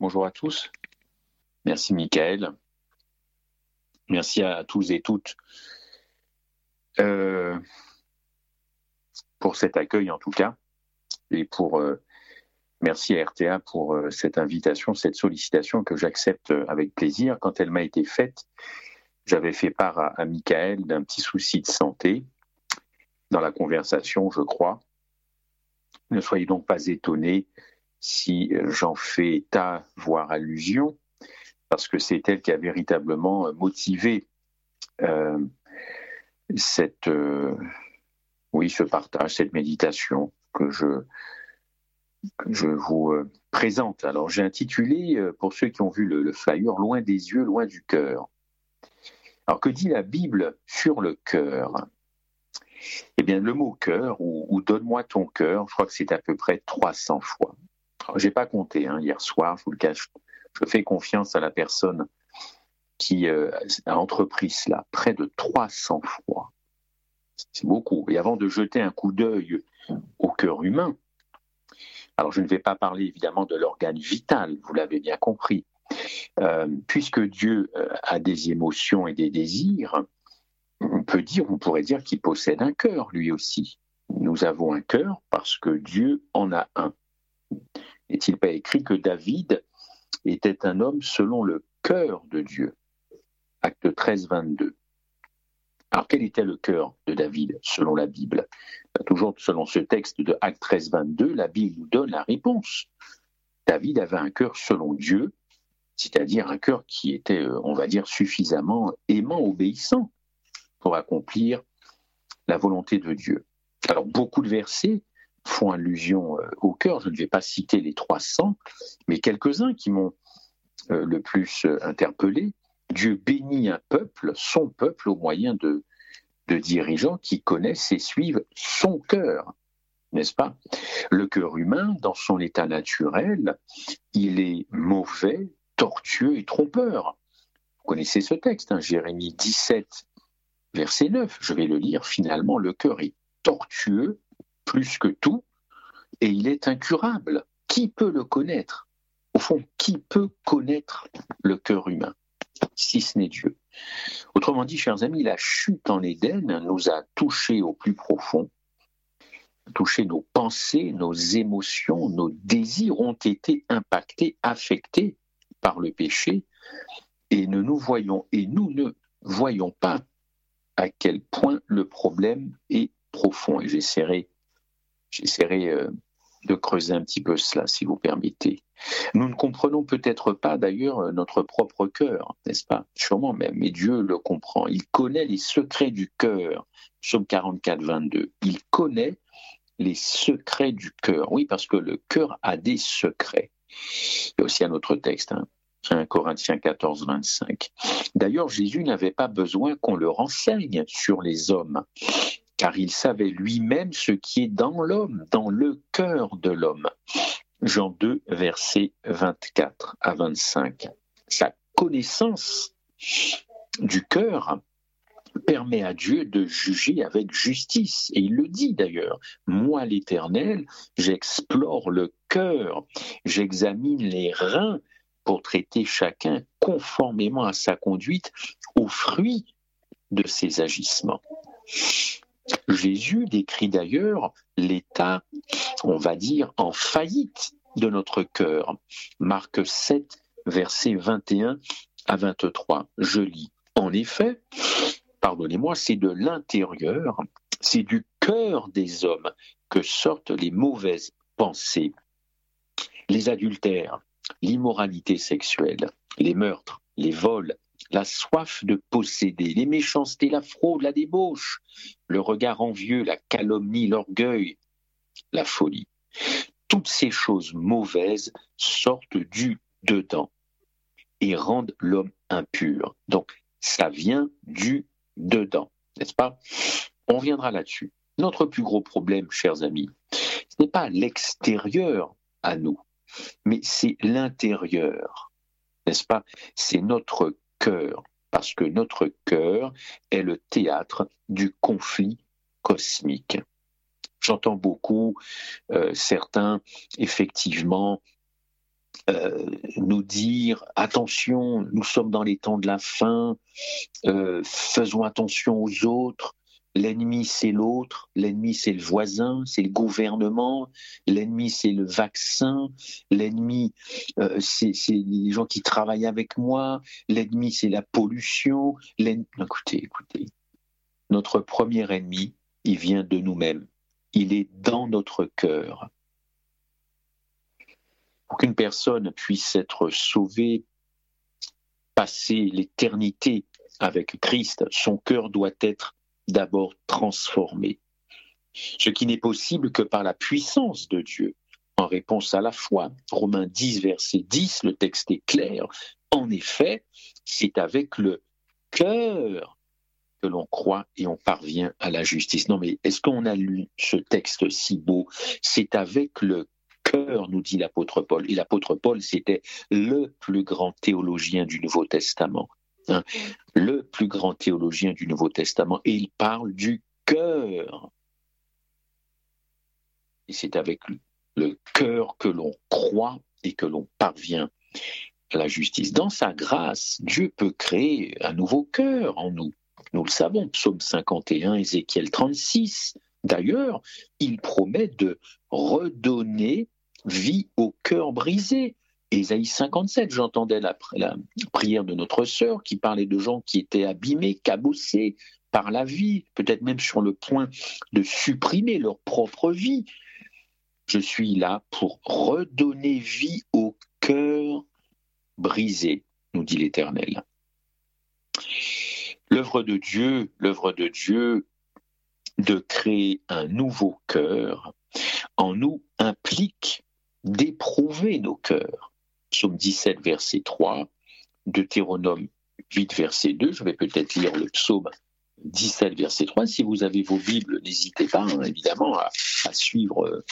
bonjour à tous. Merci Michael. Merci à tous et toutes euh, pour cet accueil en tout cas et pour euh, merci à RTA pour euh, cette invitation, cette sollicitation que j'accepte avec plaisir. Quand elle m'a été faite, j'avais fait part à, à Michael d'un petit souci de santé dans la conversation, je crois. Ne soyez donc pas étonnés si j'en fais état, voire allusion, parce que c'est elle qui a véritablement motivé euh, cette, euh, oui, ce partage, cette méditation que je, vous euh, présente. Alors j'ai intitulé, euh, pour ceux qui ont vu le, le, flyer, Loin des yeux, loin du cœur. Alors que dit la Bible sur le cœur? Eh bien le mot cœur ou, ou donne-moi ton cœur, je crois que c'est à peu près 300 fois. Je n'ai pas compté hein, hier soir, je vous le cache. Je fais confiance à la personne qui euh, a entrepris cela près de 300 fois. C'est beaucoup. Et avant de jeter un coup d'œil au cœur humain, alors je ne vais pas parler évidemment de l'organe vital, vous l'avez bien compris, euh, puisque Dieu euh, a des émotions et des désirs, on peut dire, on pourrait dire qu'il possède un cœur lui aussi. Nous avons un cœur parce que Dieu en a un. N'est-il pas écrit que David était un homme selon le cœur de Dieu? Acte 13, 22. Alors quel était le cœur de David selon la Bible? Ben, Toujours selon ce texte de Acte 13, 22, la Bible nous donne la réponse. David avait un cœur selon Dieu, c'est-à-dire un cœur qui était, euh, on va dire, suffisamment aimant, obéissant pour accomplir la volonté de Dieu. Alors beaucoup de versets font allusion euh, au cœur. Je ne vais pas citer les 300, mais quelques-uns qui m'ont euh, le plus interpellé. Dieu bénit un peuple, son peuple, au moyen de, de dirigeants qui connaissent et suivent son cœur, n'est-ce pas? Le cœur humain, dans son état naturel, il est mauvais, tortueux et trompeur. Vous connaissez ce texte, hein, Jérémie 17, verset 9. Je vais le lire. Finalement, le cœur est tortueux plus que tout et il est incurable. Qui peut le connaître? Au fond, qui peut connaître le cœur humain si ce n'est Dieu? Autrement dit, chers amis, la chute en Éden nous a touchés au plus profond, touché nos pensées, nos émotions, nos désirs ont été impactés, affectés par le péché, et ne nous voyons et nous ne voyons pas à quel point le problème est profond. Et j'essaierai, j'essaierai euh, de creuser un petit peu cela, si vous permettez. Nous ne comprenons peut-être pas d'ailleurs notre propre cœur, n'est-ce pas? Sûrement même, mais Dieu le comprend. Il connaît les secrets du cœur. Psaume 44, 22. Il connaît les secrets du cœur. Oui, parce que le cœur a des secrets. Il y a aussi un autre texte, hein, 1 Corinthiens 14, 25. D'ailleurs, Jésus n'avait pas besoin qu'on le renseigne sur les hommes car il savait lui-même ce qui est dans l'homme, dans le cœur de l'homme. Jean 2, versets 24 à 25. Sa connaissance du cœur permet à Dieu de juger avec justice. Et il le dit d'ailleurs, moi l'Éternel, j'explore le cœur, j'examine les reins pour traiter chacun conformément à sa conduite, au fruit de ses agissements. Jésus décrit d'ailleurs l'état, on va dire, en faillite de notre cœur. Marc 7, versets 21 à 23. Je lis. En effet, pardonnez-moi, c'est de l'intérieur, c'est du cœur des hommes que sortent les mauvaises pensées, les adultères, l'immoralité sexuelle, les meurtres, les vols, la soif de posséder, les méchancetés, la fraude, la débauche, le regard envieux, la calomnie, l'orgueil, la folie. Toutes ces choses mauvaises sortent du dedans et rendent l'homme impur. Donc, ça vient du dedans, n'est-ce pas? On viendra là-dessus. Notre plus gros problème, chers amis, ce n'est pas l'extérieur à nous, mais c'est l'intérieur, n'est-ce pas? C'est notre parce que notre cœur est le théâtre du conflit cosmique. J'entends beaucoup euh, certains, effectivement, euh, nous dire attention, nous sommes dans les temps de la fin, euh, faisons attention aux autres. L'ennemi, c'est l'autre, l'ennemi, c'est le voisin, c'est le gouvernement, l'ennemi, c'est le vaccin, l'ennemi, euh, c'est les gens qui travaillent avec moi, l'ennemi, c'est la pollution. Écoutez, écoutez, notre premier ennemi, il vient de nous-mêmes, il est dans notre cœur. Pour qu'une personne puisse être sauvée, passer l'éternité avec Christ, son cœur doit être d'abord transformé. Ce qui n'est possible que par la puissance de Dieu, en réponse à la foi. Romains 10, verset 10, le texte est clair. En effet, c'est avec le cœur que l'on croit et on parvient à la justice. Non, mais est-ce qu'on a lu ce texte si beau? C'est avec le cœur, nous dit l'apôtre Paul. Et l'apôtre Paul, c'était le plus grand théologien du Nouveau Testament. Hein. le plus grand théologien du Nouveau Testament. Et il parle du cœur. Et c'est avec le cœur que l'on croit et que l'on parvient à la justice. Dans sa grâce, Dieu peut créer un nouveau cœur en nous. Nous le savons, psaume 51, Ézéchiel 36. D'ailleurs, il promet de redonner vie au cœur brisé. Ésaïe 57, j'entendais la, la, prière de notre sœur qui parlait de gens qui étaient abîmés, cabossés par la vie, peut-être même sur le point de supprimer leur propre vie. Je suis là pour redonner vie au cœur brisé, nous dit l'Éternel. L'œuvre de Dieu, l'œuvre de Dieu de créer un nouveau cœur en nous implique d'éprouver nos cœurs. Psaume 17, verset 3, Deutéronome 8, verset 2, je vais peut-être lire le psaume 17, verset 3. Si vous avez vos Bibles, n'hésitez pas, hein, évidemment, à, suivre euh,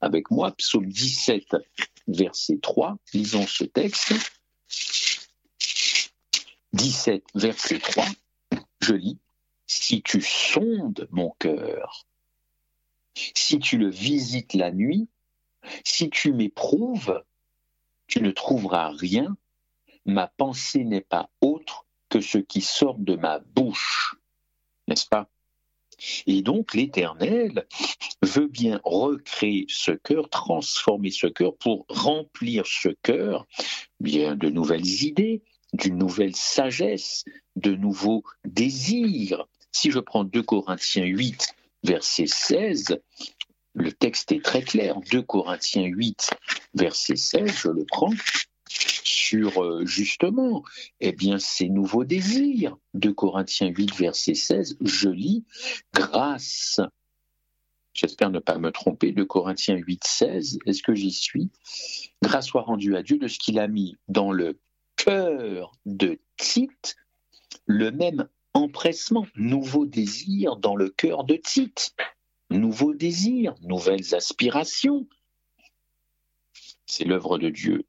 avec moi. Psaume 17, verset 3, lisons ce texte. 17, verset 3, je lis, Si tu sondes mon cœur, si tu le visites la nuit, si tu m'éprouves, tu ne trouveras rien. Ma pensée n'est pas autre que ce qui sort de ma bouche. N'est-ce pas? Et donc l'Éternel veut bien recréer ce cœur, transformer ce cœur pour remplir ce cœur bien de nouvelles idées, d'une nouvelle sagesse, de nouveaux désirs. Si je prends 2 Corinthiens 8, verset 16, le texte est très clair. 2 Corinthiens 8, verset 16, je le prends, sur euh, justement eh bien, ces nouveaux désirs. 2 Corinthiens 8, verset 16, je lis grâce. J'espère ne pas me tromper. 2 Corinthiens 8, 16, est-ce que j'y suis Grâce soit rendue à Dieu de ce qu'il a mis dans le cœur de Tite, le même empressement, nouveau désir dans le cœur de Tite nouveaux désirs, nouvelles aspirations. C'est l'œuvre de Dieu.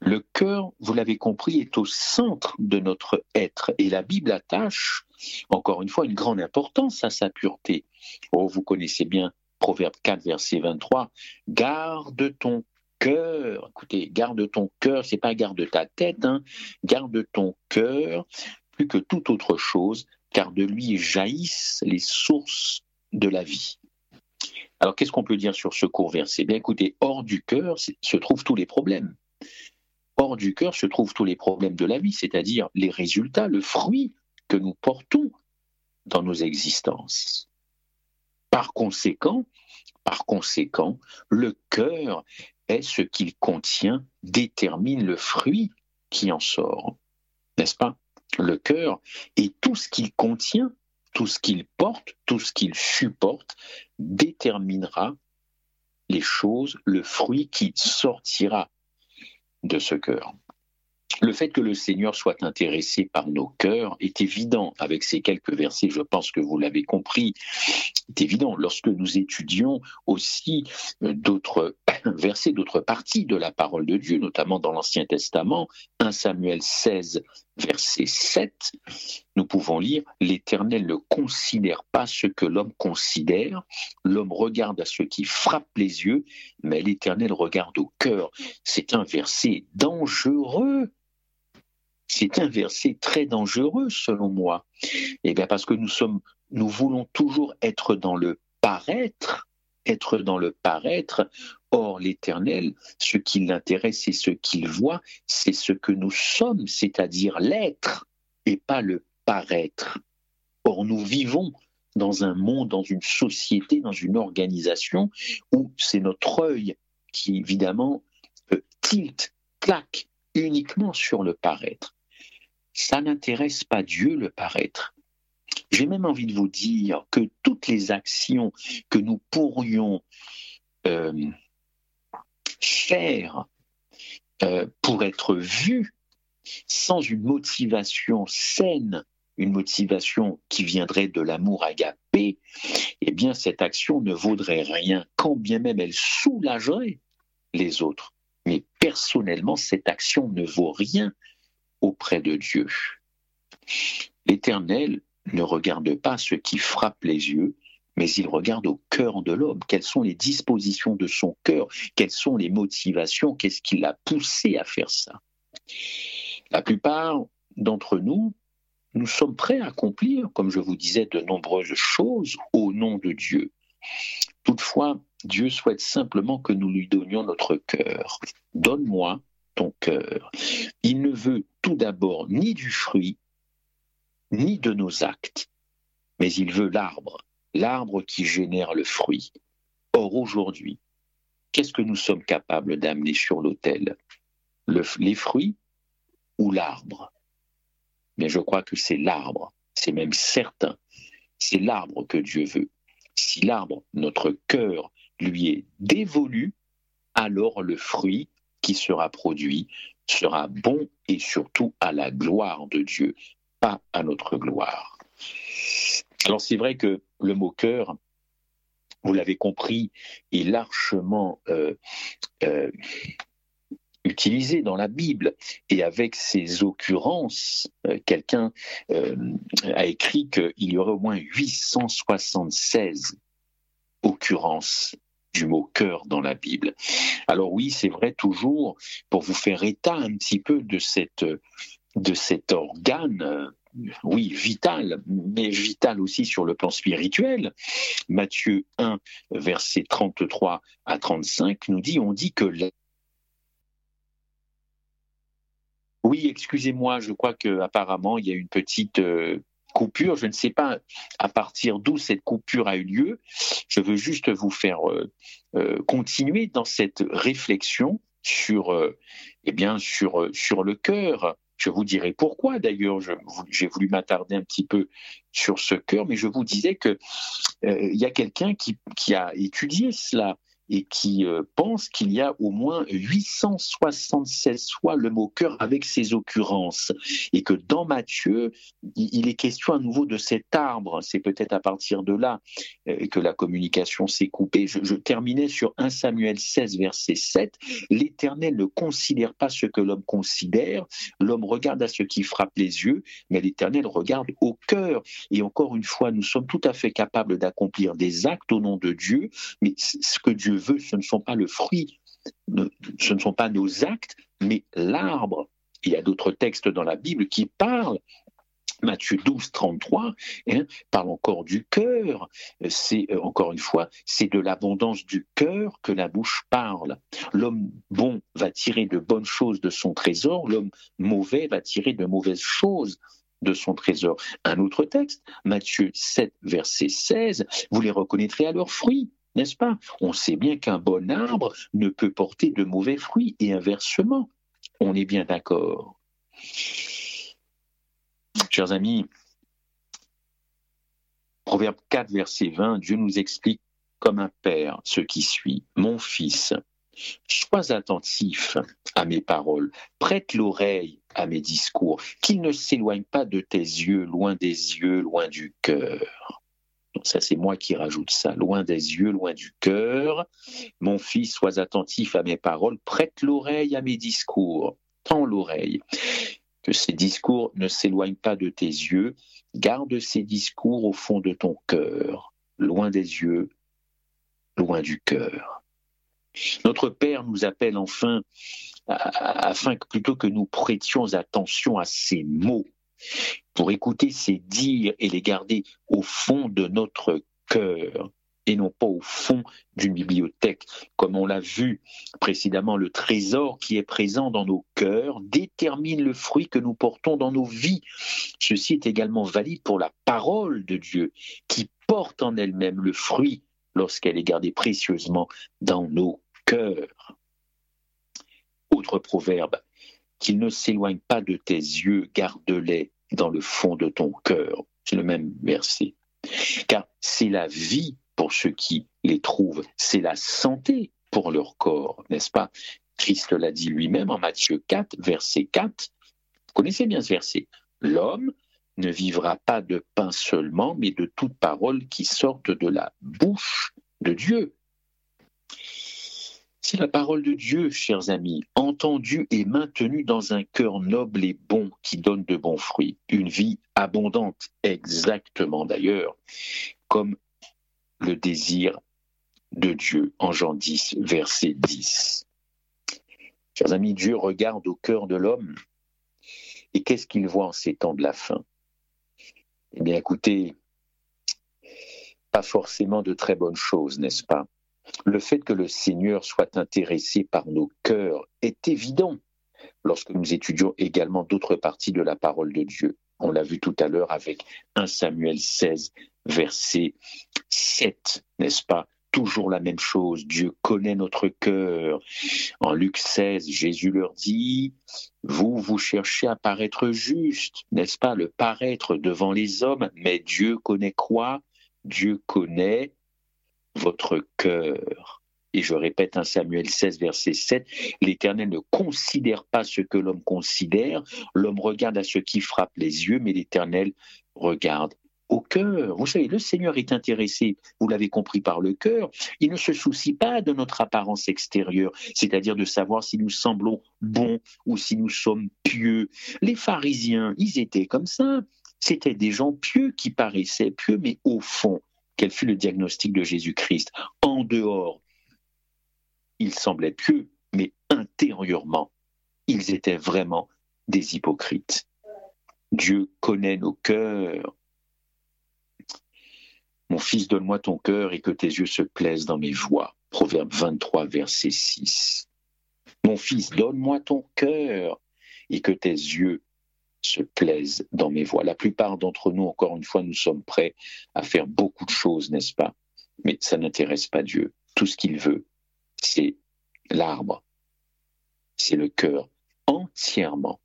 Le cœur, vous l'avez compris, est au centre de notre être et la Bible attache, encore une fois, une grande importance à sa pureté. Oh, vous connaissez bien Proverbe 4, verset 23, garde ton cœur. Écoutez, garde ton cœur, c'est pas garde ta tête, hein. garde ton cœur plus que toute autre chose, car de lui jaillissent les sources de la vie. Alors qu'est-ce qu'on peut dire sur ce court verset Bien écoutez, hors du cœur se trouvent tous les problèmes. Hors du cœur se trouvent tous les problèmes de la vie, c'est-à-dire les résultats, le fruit que nous portons dans nos existences. Par conséquent, par conséquent, le cœur est ce qu'il contient, détermine le fruit qui en sort. N'est-ce pas? Le cœur est tout ce qu'il contient tout ce qu'il porte, tout ce qu'il supporte, déterminera les choses, le fruit qui sortira de ce cœur. Le fait que le Seigneur soit intéressé par nos cœurs est évident avec ces quelques versets, je pense que vous l'avez compris, est évident lorsque nous étudions aussi euh, d'autres versets, d'autres parties de la parole de Dieu, notamment dans l'Ancien Testament, 1 Samuel 16, verset 7, nous pouvons lire, l'Éternel ne considère pas ce que l'homme considère, l'homme regarde à ce qui frappe les yeux, mais l'Éternel regarde au cœur. C'est un verset dangereux. C'est un verset très dangereux selon moi. Eh bien parce que nous sommes, nous voulons toujours être dans le paraître, être dans le paraître. Or, l'Éternel, ce qui l'intéresse et ce qu'il voit, c'est ce que nous sommes, c'est-à-dire l'être et pas le paraître. Or, nous vivons dans un monde, dans une société, dans une organisation où c'est notre œil qui, évidemment, euh, tilte, claque uniquement sur le paraître. Ça n'intéresse pas Dieu, le paraître. J'ai même envie de vous dire que toutes les actions que nous pourrions euh, faire euh, pour être vues sans une motivation saine, une motivation qui viendrait de l'amour agapé, eh bien cette action ne vaudrait rien, quand bien même elle soulagerait les autres. Mais personnellement, cette action ne vaut rien auprès de Dieu. L'Éternel ne regarde pas ce qui frappe les yeux, mais il regarde au cœur de l'homme. Quelles sont les dispositions de son cœur? Quelles sont les motivations? Qu'est-ce qui l'a poussé à faire ça? La plupart d'entre nous, nous sommes prêts à accomplir, comme je vous disais, de nombreuses choses au nom de Dieu. Toutefois, Dieu souhaite simplement que nous lui donnions notre cœur. Donne-moi ton cœur. Il ne veut tout d'abord ni du fruit, ni de nos actes, mais il veut l'arbre, l'arbre qui génère le fruit. Or aujourd'hui, qu'est-ce que nous sommes capables d'amener sur l'autel? Les fruits ou l'arbre? Mais je crois que c'est l'arbre, c'est même certain, c'est l'arbre que Dieu veut. Si l'arbre, notre cœur, lui est dévolu, alors le fruit qui sera produit sera bon et surtout à la gloire de Dieu, à notre gloire. Alors c'est vrai que le mot cœur, vous l'avez compris, est largement euh, euh, utilisé dans la Bible. Et avec ces occurrences, euh, quelqu'un a écrit qu'il y aurait au moins 876 occurrences du mot cœur dans la Bible. Alors oui, c'est vrai toujours, pour vous faire état un petit peu de cette de cet organe, euh, oui, vital, mais vital aussi sur le plan spirituel. Matthieu 1, versets 33 à 35 nous dit, on dit que... Oui, excusez-moi, je crois qu'apparemment il y a une petite euh, coupure. Je ne sais pas à partir d'où cette coupure a eu lieu. Je veux juste vous faire euh, continuer dans cette réflexion sur, eh bien, sur, sur le cœur, je vous dirai pourquoi d'ailleurs. J'ai voulu m'attarder un petit peu sur ce cœur, mais je vous disais que euh, y a quelqu'un qui, a étudié cela et qui euh, pense qu'il y a au moins 876 fois le mot cœur avec ses occurrences et que dans Matthieu, il est question à nouveau de cet arbre. C'est peut-être à partir de là euh, que la communication s'est coupée. Je, je, terminais sur 1 Samuel 16, verset 7. L'Éternel ne considère pas ce que l'homme considère. L'homme regarde à ce qui frappe les yeux, mais l'Éternel regarde au cœur. Et encore une fois, nous sommes tout à fait capables d'accomplir des actes au nom de Dieu, mais ce que Dieu ce ne sont pas le fruit, ce ne sont pas nos actes, mais l'arbre. Il y a d'autres textes dans la Bible qui parlent Matthieu 12, 33 hein, parle encore du cœur. C'est euh, encore une fois, c'est de l'abondance du cœur que la bouche parle. L'homme bon va tirer de bonnes choses de son trésor, l'homme mauvais va tirer de mauvaises choses de son trésor. Un autre texte, Matthieu 7, verset 16, vous les reconnaîtrez à leurs fruits n'est-ce pas? On sait bien qu'un bon arbre ne peut porter de mauvais fruits et inversement. On est bien d'accord. Chers amis, Proverbe 4, verset 20, Dieu nous explique comme un père ce qui suit. Mon fils, sois attentif à mes paroles, prête l'oreille à mes discours, qu'ils ne s'éloignent pas de tes yeux, loin des yeux, loin du cœur ça c'est moi qui rajoute ça, loin des yeux, loin du cœur. Mon fils, sois attentif à mes paroles, prête l'oreille à mes discours, tends l'oreille. Que ces discours ne s'éloignent pas de tes yeux garde ces discours au fond de ton cœur, loin des yeux, loin du cœur. Notre Père nous appelle enfin afin que plutôt que nous prêtions attention à ces mots, pour écouter ces dires et les garder au fond de notre cœur et non pas au fond d'une bibliothèque. Comme on l'a vu précédemment, le trésor qui est présent dans nos cœurs détermine le fruit que nous portons dans nos vies. Ceci est également valide pour la parole de Dieu, qui porte en elle-même le fruit lorsqu'elle est gardée précieusement dans nos cœurs. Autre proverbe, qu'il ne s'éloigne pas de tes yeux, garde-les dans le fond de ton cœur. C'est le même verset. Car c'est la vie pour ceux qui les trouvent, c'est la santé pour leur corps, n'est-ce pas? Christ l'a dit lui-même en Matthieu 4, verset 4. Vous connaissez bien ce verset. L'homme ne vivra pas de pain seulement, mais de toute parole qui sorte de la bouche de Dieu. La parole de Dieu, chers amis, entendue et maintenue dans un cœur noble et bon qui donne de bons fruits, une vie abondante, exactement d'ailleurs, comme le désir de Dieu en Jean 10, verset 10. Chers amis, Dieu regarde au cœur de l'homme et qu'est-ce qu'il voit en ces temps de la fin? Eh bien écoutez, pas forcément de très bonnes choses, n'est-ce pas? Le fait que le Seigneur soit intéressé par nos cœurs est évident lorsque nous étudions également d'autres parties de la parole de Dieu. On l'a vu tout à l'heure avec 1 Samuel 16, verset 7, n'est-ce pas? Toujours la même chose, Dieu connaît notre cœur. En Luc 16, Jésus leur dit, vous, vous cherchez à paraître juste, n'est-ce pas? Le paraître devant les hommes, mais Dieu connaît quoi? Dieu connaît votre cœur. Et je répète un Samuel 16, verset 7, l'Éternel ne considère pas ce que l'homme considère, l'homme regarde à ce qui frappe les yeux, mais l'Éternel regarde au cœur. Vous savez, le Seigneur est intéressé, vous l'avez compris par le cœur, il ne se soucie pas de notre apparence extérieure, c'est-à-dire de savoir si nous semblons bons ou si nous sommes pieux. Les pharisiens, ils étaient comme ça. C'étaient des gens pieux qui paraissaient pieux, mais au fond, quel fut le diagnostic de Jésus-Christ? En dehors, ils semblaient pieux, mais intérieurement, ils étaient vraiment des hypocrites. Dieu connaît nos cœurs. Mon fils, donne-moi ton cœur et que tes yeux se plaisent dans mes voies. Proverbe 23, verset 6. Mon fils, donne-moi ton cœur et que tes yeux se plaisent dans mes voies. La plupart d'entre nous, encore une fois, nous sommes prêts à faire beaucoup de choses, n'est-ce pas? Mais ça n'intéresse pas Dieu. Tout ce qu'il veut, c'est l'arbre, c'est le cœur, entièrement,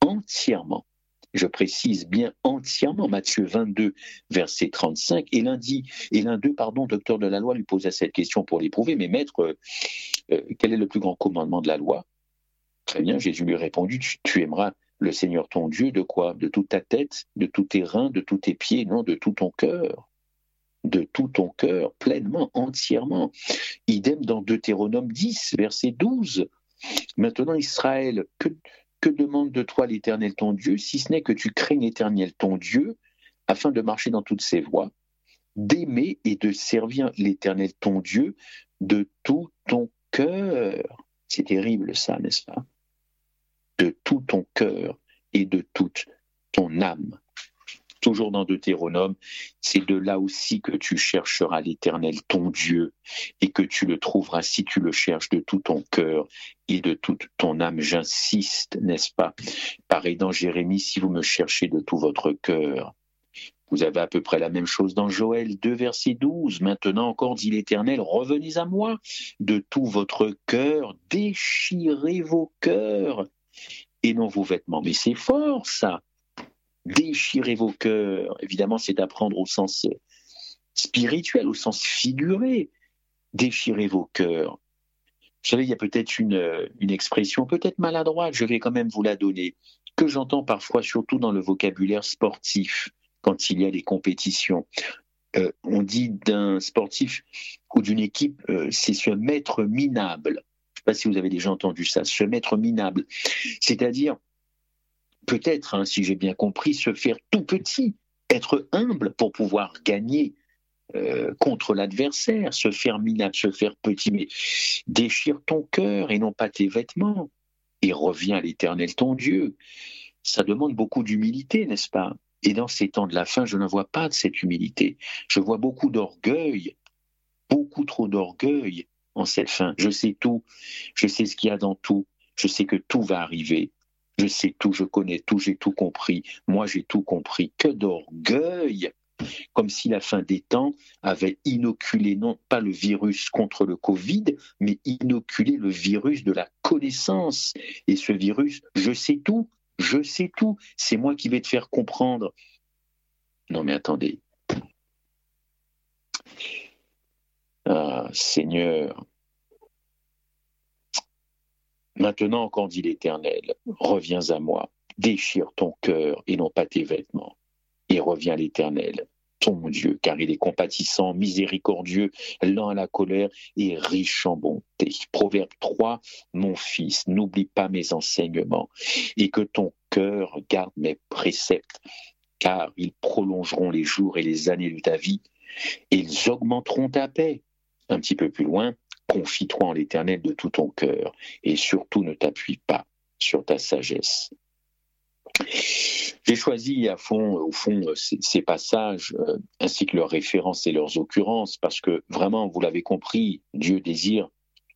entièrement. Je précise bien entièrement Matthieu 22, verset 35. Et lundi, et l'un d'eux, pardon, docteur de la loi, lui posa cette question pour l'éprouver. Mais maître, euh, quel est le plus grand commandement de la loi? Très bien, Jésus lui a répondu, tu aimeras le Seigneur ton Dieu de quoi? De toute ta tête, de tous tes reins, de tous tes pieds, non, de tout ton cœur. De tout ton cœur, pleinement, entièrement. Idem dans Deutéronome 10, verset 12. Maintenant, Israël, que, demande de toi l'Éternel ton Dieu, si ce n'est que tu craignes l'Éternel ton Dieu, afin de marcher dans toutes ses voies, d'aimer et de servir l'Éternel ton Dieu de tout ton cœur. C'est terrible ça, n'est-ce pas? De tout ton cœur et de toute ton âme. Toujours dans Deutéronome, c'est de là aussi que tu chercheras l'Éternel, ton Dieu, et que tu le trouveras si tu le cherches de tout ton cœur et de toute ton âme. J'insiste, n'est-ce pas? Pareil dans Jérémie, si vous me cherchez de tout votre cœur. Vous avez à peu près la même chose dans Joël 2, verset 12. Maintenant encore, dit l'Éternel, revenez à moi de tout votre cœur, déchirez vos cœurs et non vos vêtements. Mais c'est fort, ça. Déchirer vos cœurs, évidemment, c'est d'apprendre au sens spirituel, au sens figuré. Déchirer vos cœurs. Vous savez, il y a peut-être une, une expression, peut-être maladroite, je vais quand même vous la donner, que j'entends parfois, surtout dans le vocabulaire sportif, quand il y a des compétitions. Euh, on dit d'un sportif ou d'une équipe, euh, c'est se mettre minable sais pas si vous avez déjà entendu ça, se mettre minable. C'est-à-dire, peut-être, hein, si j'ai bien compris, se faire tout petit être humble pour pouvoir gagner euh, contre l'adversaire, se faire minable, se faire petit, mais déchire ton cœur et non pas tes vêtements, et reviens à l'Éternel ton Dieu. Ça demande beaucoup d'humilité, n'est-ce pas? Et dans ces temps de la fin, je ne vois pas de cette humilité. Je vois beaucoup d'orgueil, beaucoup trop d'orgueil en cette fin. Je sais tout, je sais ce qu'il y a dans tout, je sais que tout va arriver. Je sais tout, je connais tout, j'ai tout compris. Moi, j'ai tout compris. Que d'orgueil comme si la fin des temps avait inoculé non pas le virus contre le Covid, mais inoculé le virus de la connaissance. Et ce virus, je sais tout, je sais tout, c'est moi qui vais te faire comprendre. Non mais attendez. Ah, Seigneur, maintenant encore dit l'Éternel, reviens à moi, déchire ton cœur et non pas tes vêtements et reviens l'Éternel, ton Dieu, car il est compatissant, miséricordieux, lent à la colère et riche en bonté. Proverbe 3, mon fils, n'oublie pas mes enseignements et que ton cœur garde mes préceptes, car ils prolongeront les jours et les années de ta vie et ils augmenteront ta paix. Un petit peu plus loin, confie-toi en l'Éternel de tout ton cœur et surtout ne t'appuie pas sur ta sagesse. J'ai choisi à fond, au fond, ces, passages, euh, ainsi que leurs références et leurs occurrences, parce que vraiment, vous l'avez compris, Dieu désire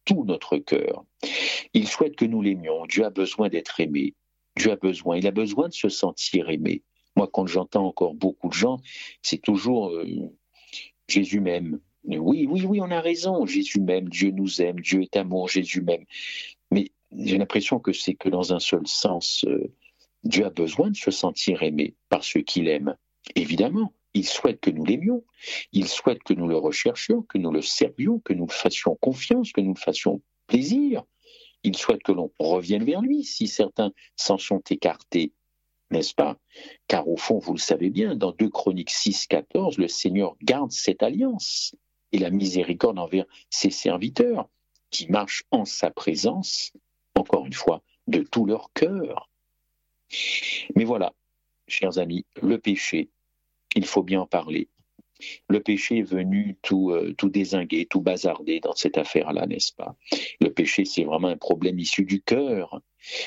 tout notre cœur. Il souhaite que nous l'aimions. Dieu a besoin d'être aimé. Dieu a besoin, il a besoin de se sentir aimé. Moi, quand j'entends encore beaucoup de gens, c'est toujours euh, Jésus m'aime. Oui, oui, oui, on a raison. Jésus m'aime, Dieu nous aime, Dieu est amour, Jésus m'aime. Mais j'ai l'impression que c'est que dans un seul sens. Euh, Dieu a besoin de se sentir aimé par ceux qu'il aime. Évidemment, il souhaite que nous l'aimions, il souhaite que nous le recherchions, que nous le servions, que nous le fassions confiance, que nous le fassions plaisir. Il souhaite que l'on revienne vers lui si certains s'en sont écartés, n'est-ce pas? Car au fond, vous le savez bien, dans 2 Chroniques 6, 14, le Seigneur garde cette alliance et la miséricorde envers ses serviteurs qui marchent en sa présence, encore une fois, de tout leur cœur. Mais voilà, chers amis, le péché, il faut bien en parler. Le péché est venu tout, euh, désinguer, tout bazarder dans cette affaire-là, n'est-ce pas? Le péché, c'est vraiment un problème issu du cœur.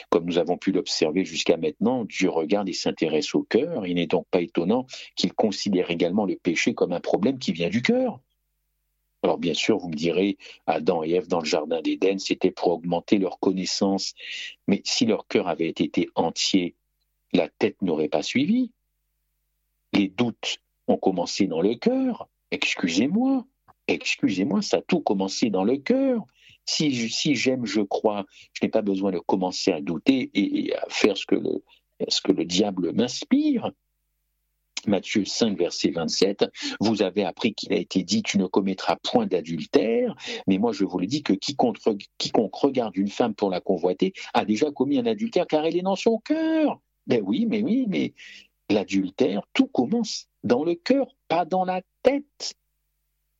Comme nous avons pu l'observer jusqu'à maintenant, Dieu regarde et s'intéresse au cœur. Il n'est donc pas étonnant qu'il considère également le péché comme un problème qui vient du cœur. Alors bien sûr, vous me direz, Adam et Ève dans le Jardin d'Éden, c'était pour augmenter leur connaissance. Mais si leur cœur avait été entier, la tête n'aurait pas suivi. Les doutes ont commencé dans le cœur. Excusez-moi, excusez-moi, ça a tout commencé dans le cœur. Si, j'aime, je crois, je n'ai pas besoin de commencer à douter et, à faire ce que le diable m'inspire. Matthieu 5, verset 27, vous avez appris qu'il a été dit, tu ne commettras point d'adultère, mais moi je vous le dis que quiconque, regarde une femme pour la convoiter a déjà commis un adultère car elle est dans son cœur. Ben oui, mais oui, mais l'adultère, tout commence dans le cœur, pas dans la tête.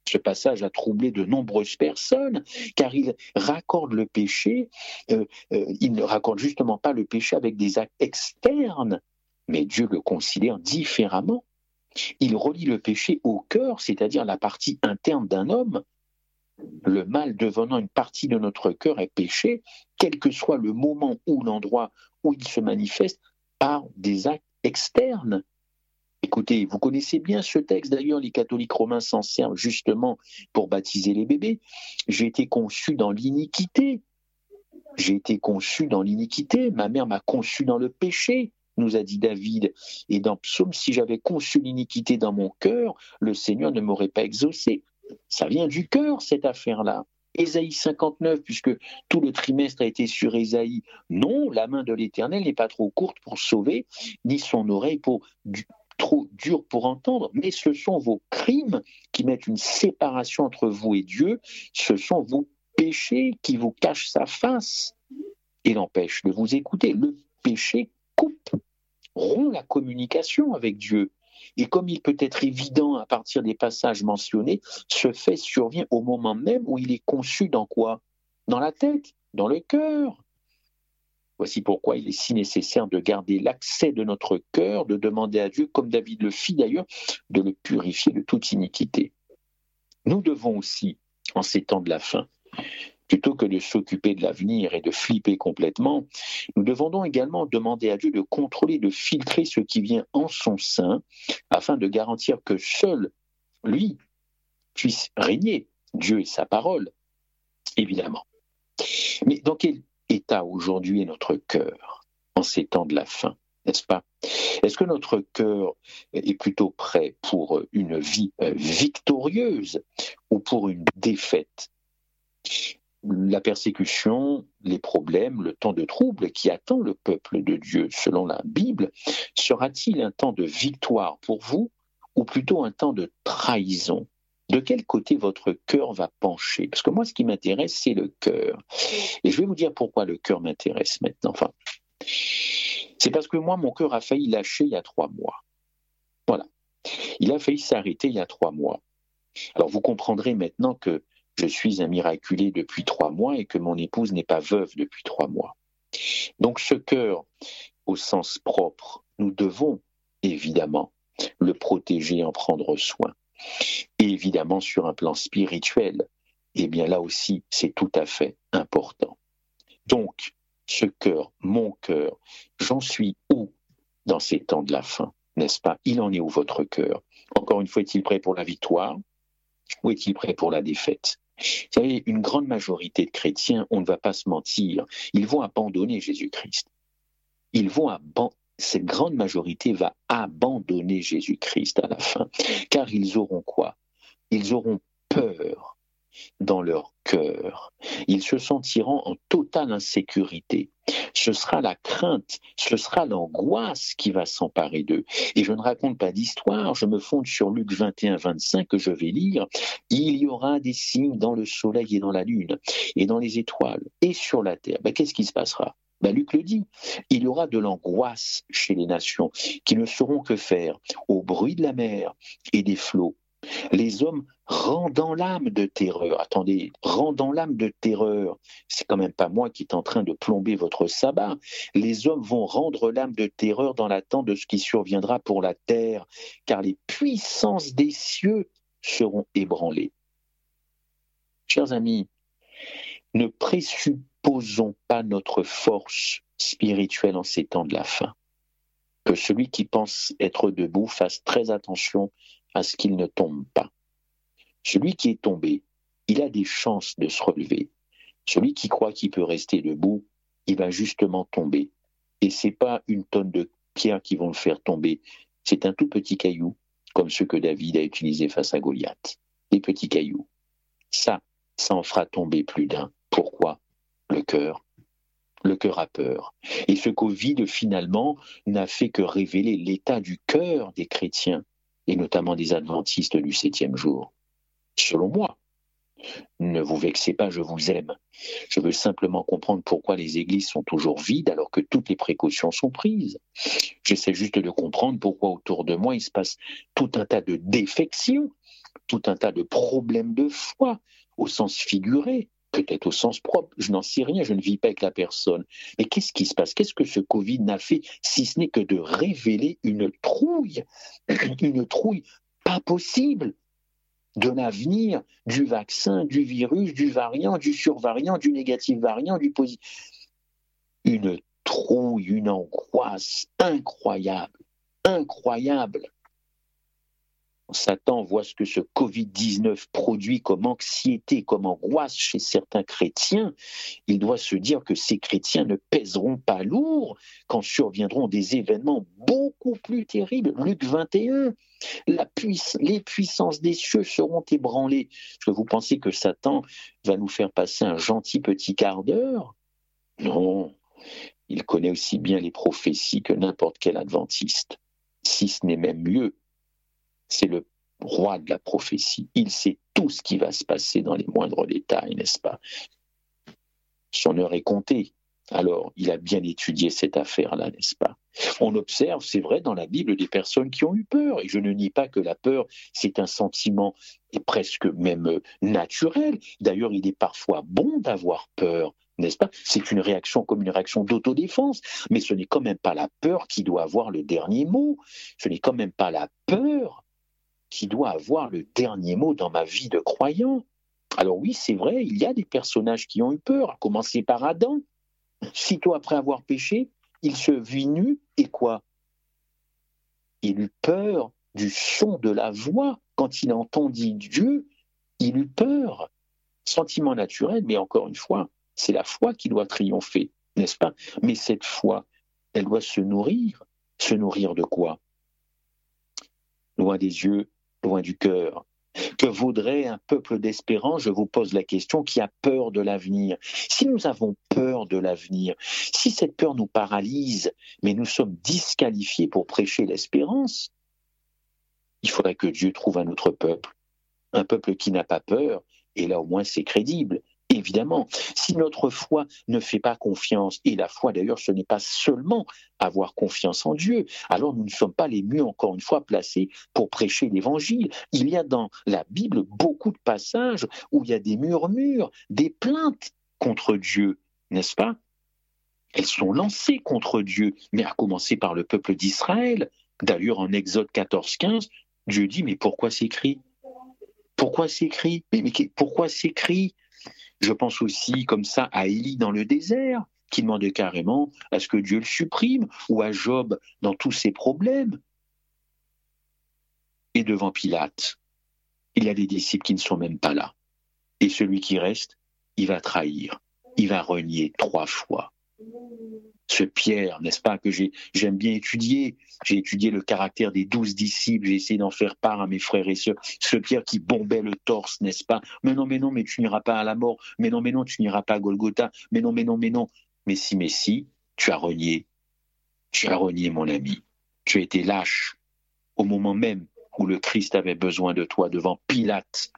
Ce passage a troublé de nombreuses personnes, car il raccorde le péché, euh, euh, il ne raccorde justement pas le péché avec des actes externes, mais Dieu le considère différemment. Il relie le péché au cœur, c'est-à-dire la partie interne d'un homme. Le mal devenant une partie de notre cœur est péché, quel que soit le moment ou l'endroit où il se manifeste par des actes externes. Écoutez, vous connaissez bien ce texte, d'ailleurs les catholiques romains s'en servent justement pour baptiser les bébés. J'ai été conçu dans l'iniquité. J'ai été conçu dans l'iniquité. Ma mère m'a conçu dans le péché nous a dit David. Et dans Psaume, si j'avais conçu l'iniquité dans mon cœur, le Seigneur ne m'aurait pas exaucé. Ça vient du cœur, cette affaire-là. Ésaïe 59, puisque tout le trimestre a été sur Ésaïe. Non, la main de l'Éternel n'est pas trop courte pour sauver, ni son oreille trop dure pour entendre, mais ce sont vos crimes qui mettent une séparation entre vous et Dieu, ce sont vos péchés qui vous cachent sa face et l'empêchent de vous écouter. Le péché coupe rompt la communication avec Dieu. Et comme il peut être évident à partir des passages mentionnés, ce fait survient au moment même où il est conçu dans quoi? Dans la tête, dans le cœur. Voici pourquoi il est si nécessaire de garder l'accès de notre cœur, de demander à Dieu, comme David le fit d'ailleurs, de le purifier de toute iniquité. Nous devons aussi, en ces temps de la fin, plutôt que de s'occuper de l'avenir et de flipper complètement, nous devons donc également demander à Dieu de contrôler, de filtrer ce qui vient en son sein, afin de garantir que seul lui puisse régner, Dieu et sa parole, évidemment. Mais dans quel état aujourd'hui est notre cœur en ces temps de la fin, n'est-ce pas? Est-ce que notre cœur est plutôt prêt pour une vie euh, victorieuse ou pour une défaite? La persécution, les problèmes, le temps de trouble qui attend le peuple de Dieu selon la Bible, sera-t-il un temps de victoire pour vous ou plutôt un temps de trahison? De quel côté votre cœur va pencher? Parce que moi, ce qui m'intéresse, c'est le cœur. Et je vais vous dire pourquoi le cœur m'intéresse maintenant. Enfin, c'est parce que moi, mon cœur a failli lâcher il y a trois mois. Voilà. Il a failli s'arrêter il y a trois mois. Alors, vous comprendrez maintenant que je suis un miraculé depuis trois mois et que mon épouse n'est pas veuve depuis trois mois. Donc ce cœur, au sens propre, nous devons évidemment le protéger, en prendre soin. Et évidemment sur un plan spirituel, eh bien là aussi, c'est tout à fait important. Donc, ce cœur, mon cœur, j'en suis où dans ces temps de la fin, n'est-ce pas? Il en est où votre cœur? Encore une fois, est-il prêt pour la victoire? Ou est-il prêt pour la défaite? Vous savez, une grande majorité de chrétiens, on ne va pas se mentir, ils vont abandonner Jésus-Christ. Ils vont cette grande majorité va abandonner Jésus-Christ à la fin, car ils auront quoi? Ils auront peur dans leur cœur. Ils se sentiront en totale insécurité. Ce sera la crainte, ce sera l'angoisse qui va s'emparer d'eux. Et je ne raconte pas d'histoire, je me fonde sur Luc 21, 25 que je vais lire. Il y aura des signes dans le soleil et dans la lune, et dans les étoiles, et sur la terre. Ben, Qu'est-ce qui se passera? Ben, Luc le dit, il y aura de l'angoisse chez les nations qui ne sauront que faire au bruit de la mer et des flots les hommes rendant l'âme de terreur. Attendez, rendant l'âme de terreur, c'est quand même pas moi qui est en train de plomber votre sabbat. Les hommes vont rendre l'âme de terreur dans l'attente de ce qui surviendra pour la terre, car les puissances des cieux seront ébranlées. Chers amis, ne présupposons pas notre force spirituelle en ces temps de la fin. Que celui qui pense être debout fasse très attention à ce qu'il ne tombe pas. Celui qui est tombé, il a des chances de se relever. Celui qui croit qu'il peut rester debout, il va justement tomber. Et c'est pas une tonne de pierres qui vont le faire tomber, c'est un tout petit caillou, comme ceux que David a utilisé face à Goliath. Des petits cailloux. Ça, ça en fera tomber plus d'un. Pourquoi? Le cœur. Le cœur a peur. Et ce Covid, finalement, n'a fait que révéler l'état du cœur des chrétiens et notamment des adventistes du septième jour. Selon moi, ne vous vexez pas, je vous aime. Je veux simplement comprendre pourquoi les églises sont toujours vides alors que toutes les précautions sont prises. J'essaie juste de comprendre pourquoi autour de moi il se passe tout un tas de défections, tout un tas de problèmes de foi au sens figuré, peut-être au sens propre, je n'en sais rien, je ne vis pas avec la personne. Mais qu'est-ce qui se passe? Qu'est-ce que ce Covid n'a fait si ce n'est que de révéler une trouille, une trouille pas possible de l'avenir du vaccin, du virus, du variant, du survariant, du négatif variant, du positif. Une trouille, une angoisse incroyable, incroyable. Satan voit ce que ce Covid-19 produit comme anxiété, comme angoisse chez certains chrétiens, il doit se dire que ces chrétiens ne pèseront pas lourd quand surviendront des événements beaucoup plus terribles. Luc 21, les puissances des cieux seront ébranlées. Est-ce que vous pensez que Satan va nous faire passer un gentil petit quart d'heure? Non, il connaît aussi bien les prophéties que n'importe quel adventiste, si ce n'est même mieux c'est le roi de la prophétie. Il sait tout ce qui va se passer dans les moindres détails, n'est-ce pas? Son heure est comptée. Alors, il a bien étudié cette affaire-là, n'est-ce pas? On observe, c'est vrai, dans la Bible, des personnes qui ont eu peur. Et je ne nie pas que la peur, c'est un sentiment presque même naturel. D'ailleurs, il est parfois bon d'avoir peur n'est-ce pas? C'est une réaction comme une réaction d'autodéfense, mais ce n'est quand même pas la peur qui doit avoir le dernier mot. Ce n'est quand même pas la peur qui doit avoir le dernier mot dans ma vie de croyant. Alors oui, c'est vrai, il y a des personnages qui ont eu peur, à commencer par Adam. Sitôt après avoir péché, il se vit nu et quoi? Il eut peur du son de la voix. Quand il entendit Dieu, il eut peur. Sentiment naturel, mais encore une fois, c'est la foi qui doit triompher, n'est-ce pas? Mais cette foi, elle doit se nourrir. Se nourrir de quoi? Loin des yeux, loin du cœur. Que vaudrait un peuple d'espérance, je vous pose la question, qui a peur de l'avenir? Si nous avons peur de l'avenir, si cette peur nous paralyse, mais nous sommes disqualifiés pour prêcher l'espérance, il faudrait que Dieu trouve un autre peuple, un peuple qui n'a pas peur, et là au moins c'est crédible. Évidemment, si notre foi ne fait pas confiance, et la foi d'ailleurs ce n'est pas seulement avoir confiance en Dieu, alors nous ne sommes pas les mieux encore une fois placés pour prêcher l'évangile. Il y a dans la Bible beaucoup de passages où il y a des murmures, des plaintes contre Dieu, n'est-ce pas? Elles sont lancées contre Dieu, mais à commencer par le peuple d'Israël. D'ailleurs en Exode 14-15, Dieu dit mais pourquoi s'écrit? Pourquoi s'écrit? Mais, pourquoi s'écrit? Je pense aussi comme ça à Élie dans le désert, qui demandait carrément à ce que Dieu le supprime, ou à Job dans tous ses problèmes. Et devant Pilate, il y a des disciples qui ne sont même pas là. Et celui qui reste, il va trahir, il va renier trois fois ce Pierre, n'est-ce pas, que j'aime bien étudier. J'ai étudié le caractère des douze disciples, j'ai essayé d'en faire part à mes frères et sœurs. Ce Pierre qui bombait le torse, n'est-ce pas? Mais non, mais non, mais tu n'iras pas à la mort. Mais non, mais non, tu n'iras pas à Golgotha. Mais non, mais non, mais non. Mais si, mais si, tu as renié. Tu as renié, mon ami. Tu as été lâche au moment même où le Christ avait besoin de toi devant Pilate,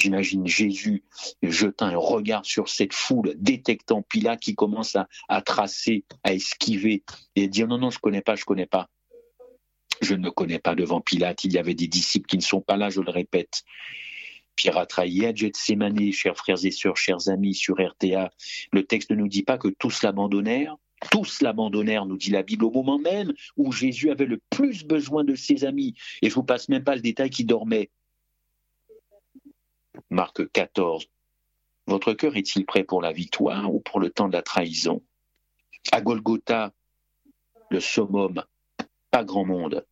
J'imagine Jésus jetant un regard sur cette foule, détectant Pilate qui commence à, tracer, à esquiver et dire non, non, je ne connais pas, je ne connais pas. Je ne connais pas devant Pilate. Il y avait des disciples qui ne sont pas là, je le répète. Pierre a trahi à chers frères et sœurs, chers amis sur RTA. Le texte ne nous dit pas que tous l'abandonnèrent. Tous l'abandonnèrent, nous dit la Bible, au moment même où Jésus avait le plus besoin de ses amis. Et je vous passe même pas le détail qui dormait. Marc 14. Votre cœur est-il prêt pour la victoire ou pour le temps de la trahison? À Golgotha, le summum, pas grand monde.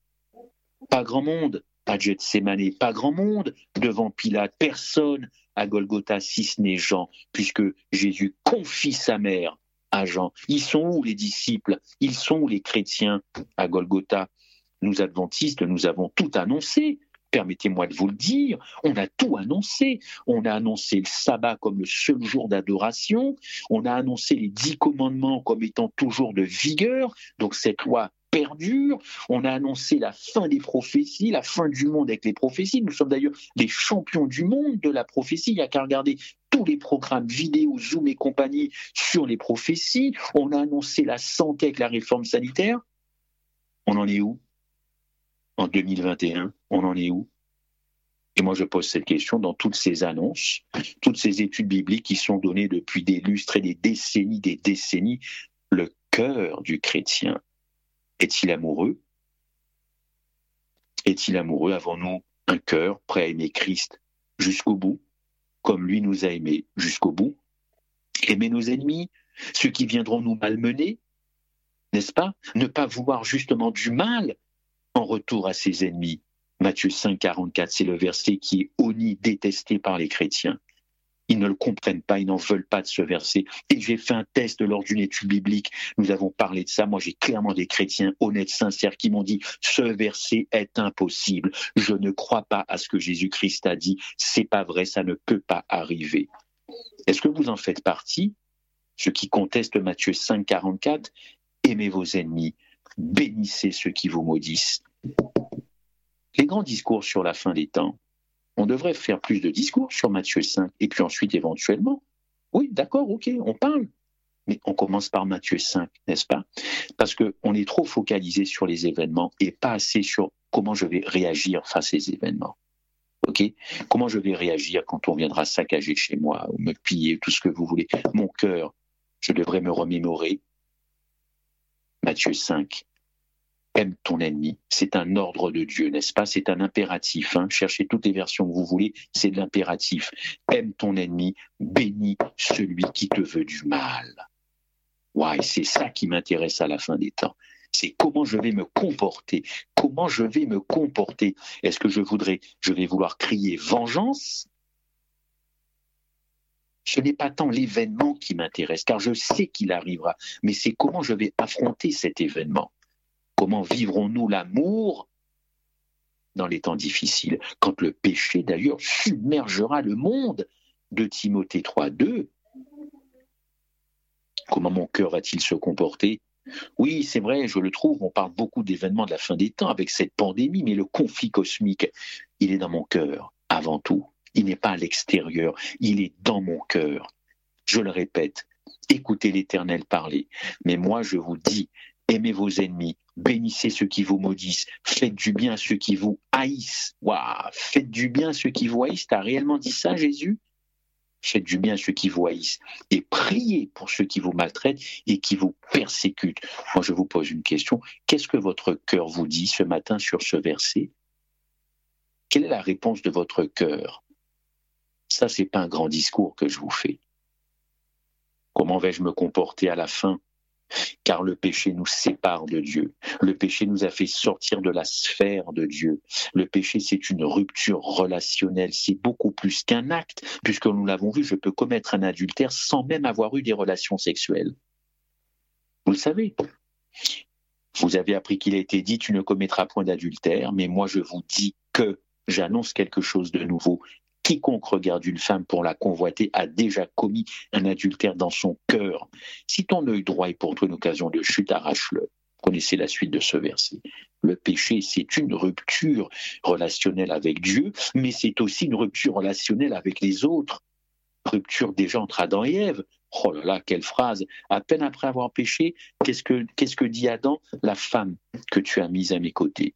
Pas grand monde à Gethsemane, pas grand monde devant Pilate, personne à Golgotha si ce n'est Jean, puisque Jésus confie sa mère à Jean. Ils sont où les disciples? Ils sont où les chrétiens? À Golgotha Nous adventistes, nous avons tout annoncé permettez-moi de vous le dire, on a tout annoncé. On a annoncé le sabbat comme le seul jour d'adoration, on a annoncé les dix commandements comme étant toujours de vigueur, donc cette loi perdure, on a annoncé la fin des prophéties, la fin du monde avec les prophéties, nous sommes d'ailleurs les champions du monde de la prophétie, il n'y a qu'à regarder tous les programmes vidéo, Zoom et compagnie sur les prophéties, on a annoncé la santé avec la réforme sanitaire, on en est où? En 2021 On en est où? Et moi, je pose cette question dans toutes ces annonces, toutes ces études bibliques qui sont données depuis des lustres et des décennies, des décennies. Le cœur du chrétien est-il amoureux? Est-il amoureux? Avons-nous un cœur prêt à aimer Christ jusqu'au bout, comme lui nous a aimés jusqu'au bout? Aimer nos ennemis, ceux qui viendront nous malmener, n'est-ce pas? Ne pas vouloir justement du mal en retour à ses ennemis. Matthieu 5, 44, c'est le verset qui est honni, détesté par les chrétiens. Ils ne le comprennent pas, ils n'en veulent pas de ce verset. Et j'ai fait un test lors d'une étude biblique. Nous avons parlé de ça. Moi, j'ai clairement des chrétiens honnêtes, sincères, qui m'ont dit ce verset est impossible. Je ne crois pas à ce que Jésus-Christ a dit. C'est pas vrai, ça ne peut pas arriver. Est-ce que vous en faites partie? Ceux qui contestent Matthieu 5, 44, aimez vos ennemis, bénissez ceux qui vous maudissent. Les grands discours sur la fin des temps, on devrait faire plus de discours sur Matthieu 5 et puis ensuite éventuellement, oui, d'accord, ok, on parle, mais on commence par Matthieu 5, n'est-ce pas? Parce qu'on est trop focalisé sur les événements et pas assez sur comment je vais réagir face à ces événements. Ok? Comment je vais réagir quand on viendra saccager chez moi ou me piller, tout ce que vous voulez Mon cœur, je devrais me remémorer. Matthieu 5. Aime ton ennemi. C'est un ordre de Dieu, n'est-ce pas? C'est un impératif. Hein Cherchez toutes les versions que vous voulez, c'est l'impératif. Aime ton ennemi, bénis celui qui te veut du mal. Ouais, c'est ça qui m'intéresse à la fin des temps c'est comment je vais me comporter. Comment je vais me comporter? Est-ce que je voudrais, je vais vouloir crier vengeance? Ce n'est pas tant l'événement qui m'intéresse, car je sais qu'il arrivera, mais c'est comment je vais affronter cet événement. Comment vivrons-nous l'amour dans les temps difficiles, quand le péché d'ailleurs submergera le monde de Timothée 3.2 Comment mon cœur va-t-il se comporter? Oui, c'est vrai, je le trouve, on parle beaucoup d'événements de la fin des temps avec cette pandémie, mais le conflit cosmique, il est dans mon cœur avant tout. Il n'est pas à l'extérieur, il est dans mon cœur. Je le répète, écoutez l'Éternel parler. Mais moi, je vous dis, aimez vos ennemis, bénissez ceux qui vous maudissent, faites du bien ceux qui vous haïssent. Waouh, faites du bien ceux qui vous haïssent. T'as réellement dit ça, Jésus? Faites du bien ceux qui vous haïssent et priez pour ceux qui vous maltraitent et qui vous persécutent. Moi, je vous pose une question. Qu'est-ce que votre cœur vous dit ce matin sur ce verset? Quelle est la réponse de votre cœur? Ça, c'est pas un grand discours que je vous fais. Comment vais-je me comporter à la fin? Car le péché nous sépare de Dieu. Le péché nous a fait sortir de la sphère de Dieu. Le péché, c'est une rupture relationnelle, c'est beaucoup plus qu'un acte, puisque nous l'avons vu, je peux commettre un adultère sans même avoir eu des relations sexuelles. Vous le savez. Vous avez appris qu'il a été dit, tu ne commettras point d'adultère, mais moi je vous dis que j'annonce quelque chose de nouveau quiconque regarde une femme pour la convoiter a déjà commis un adultère dans son cœur. Si ton œil droit est pour toi une occasion de chute, arrache-le. Connaissez la suite de ce verset. Le péché, c'est une rupture relationnelle avec Dieu, mais c'est aussi une rupture relationnelle avec les autres. Rupture déjà entre Adam et Ève. Oh là là, quelle phrase À peine après avoir péché, qu'est-ce que, qu'est-ce que dit Adam? La femme que tu as mise à mes côtés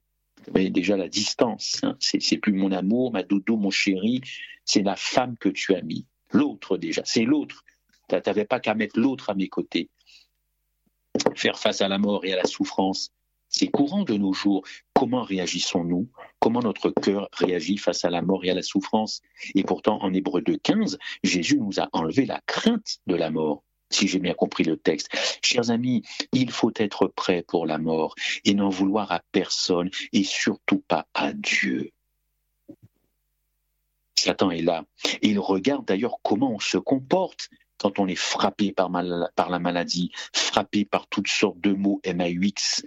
mais déjà la distance. Hein. C'est plus mon amour, ma dodo, mon chéri, c'est la femme que tu as mis. L'autre déjà, c'est l'autre. Tu n'avais pas qu'à mettre l'autre à mes côtés. Faire face à la mort et à la souffrance, c'est courant de nos jours. Comment réagissons-nous? Comment notre cœur réagit face à la mort et à la souffrance? Et pourtant, en Hébreu 2.15, Jésus nous a enlevé la crainte de la mort si j'ai bien compris le texte. Chers amis, il faut être prêt pour la mort et n'en vouloir à personne et surtout pas à Dieu. Satan est là il regarde d'ailleurs comment on se comporte quand on est frappé par, par la maladie, frappé par toutes sortes de mots MAUX.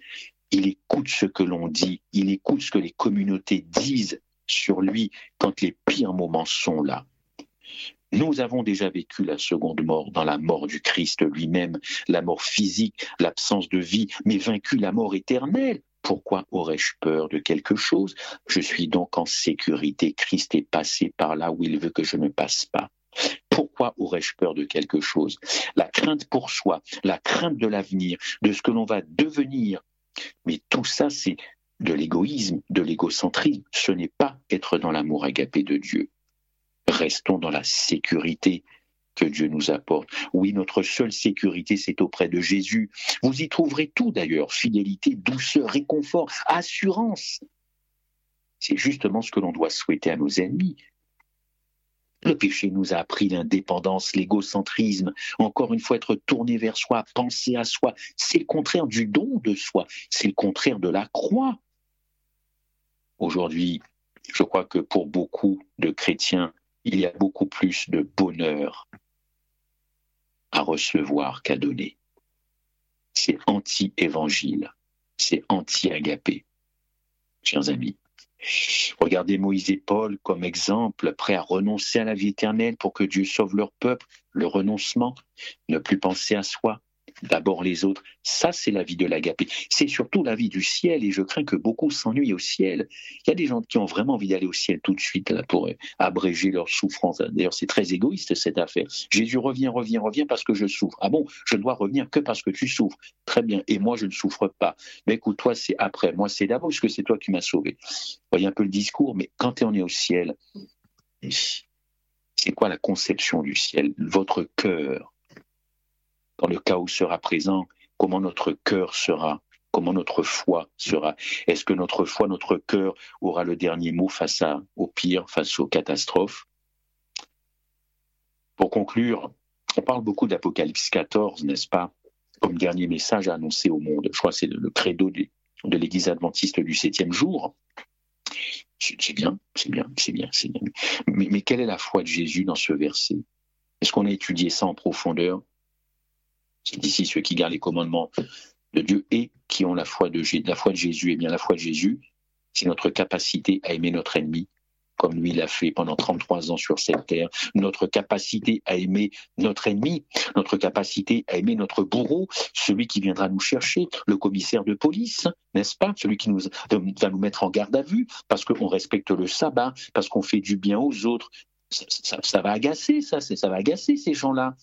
Il écoute ce que l'on dit, il écoute ce que les communautés disent sur lui quand les pires moments sont là. Nous avons déjà vécu la seconde mort dans la mort du Christ lui-même, la mort physique, l'absence de vie, mais vaincu la mort éternelle. Pourquoi aurais-je peur de quelque chose? Je suis donc en sécurité. Christ est passé par là où il veut que je ne passe pas. Pourquoi aurais-je peur de quelque chose? La crainte pour soi, la crainte de l'avenir, de ce que l'on va devenir. Mais tout ça, c'est de l'égoïsme, de l'égocentrisme. Ce n'est pas être dans l'amour agapé de Dieu. Restons dans la sécurité que Dieu nous apporte. Oui, notre seule sécurité, c'est auprès de Jésus. Vous y trouverez tout d'ailleurs, fidélité, douceur, réconfort, assurance. C'est justement ce que l'on doit souhaiter à nos ennemis. Le péché nous a appris l'indépendance, l'égocentrisme, encore une fois être tourné vers soi, penser à soi. C'est le contraire du don de soi, c'est le contraire de la croix. Aujourd'hui, je crois que pour beaucoup de chrétiens, il y a beaucoup plus de bonheur à recevoir qu'à donner. C'est anti-évangile, c'est anti-agapé, chers amis. Regardez Moïse et Paul comme exemple, prêts à renoncer à la vie éternelle pour que Dieu sauve leur peuple, le renoncement, ne plus penser à soi. D'abord les autres. Ça, c'est la vie de l'agapé. C'est surtout la vie du ciel et je crains que beaucoup s'ennuient au ciel. Il y a des gens qui ont vraiment envie d'aller au ciel tout de suite pour abréger leur souffrance. D'ailleurs, c'est très égoïste cette affaire. Jésus revient, revient, revient parce que je souffre. Ah bon, je dois revenir que parce que tu souffres. Très bien. Et moi, je ne souffre pas. Mais écoute, toi, c'est après. Moi, c'est d'abord parce que c'est toi qui m'as sauvé. Voyez un peu le discours, mais quand on est au ciel, c'est quoi la conception du ciel? Votre cœur, dans le où sera présent, comment notre cœur sera comment notre foi sera. Est-ce que notre foi, notre cœur aura le dernier mot face à, au pire, face aux catastrophes? Pour conclure, on parle beaucoup d'Apocalypse 14, n'est-ce pas? Comme dernier message à annoncer au monde. Je crois que c'est le, credo de l'Église adventiste du septième jour. C'est bien, c'est bien, c'est bien, c'est bien. Mais, quelle est la foi de Jésus dans ce verset? Est-ce qu'on a étudié ça en profondeur? C'est ici ceux qui gardent les commandements de Dieu et qui ont la foi de, la foi de Jésus. Eh bien, la foi de Jésus, c'est notre capacité à aimer notre ennemi, comme lui l'a fait pendant 33 ans sur cette terre, notre capacité à aimer notre ennemi, notre capacité à aimer notre bourreau, celui qui viendra nous chercher, le commissaire de police, n'est-ce pas, celui qui nous, va nous mettre en garde à vue, parce qu'on respecte le sabbat, parce qu'on fait du bien aux autres. Ça, ça va agacer, ça, ça va agacer ces gens-là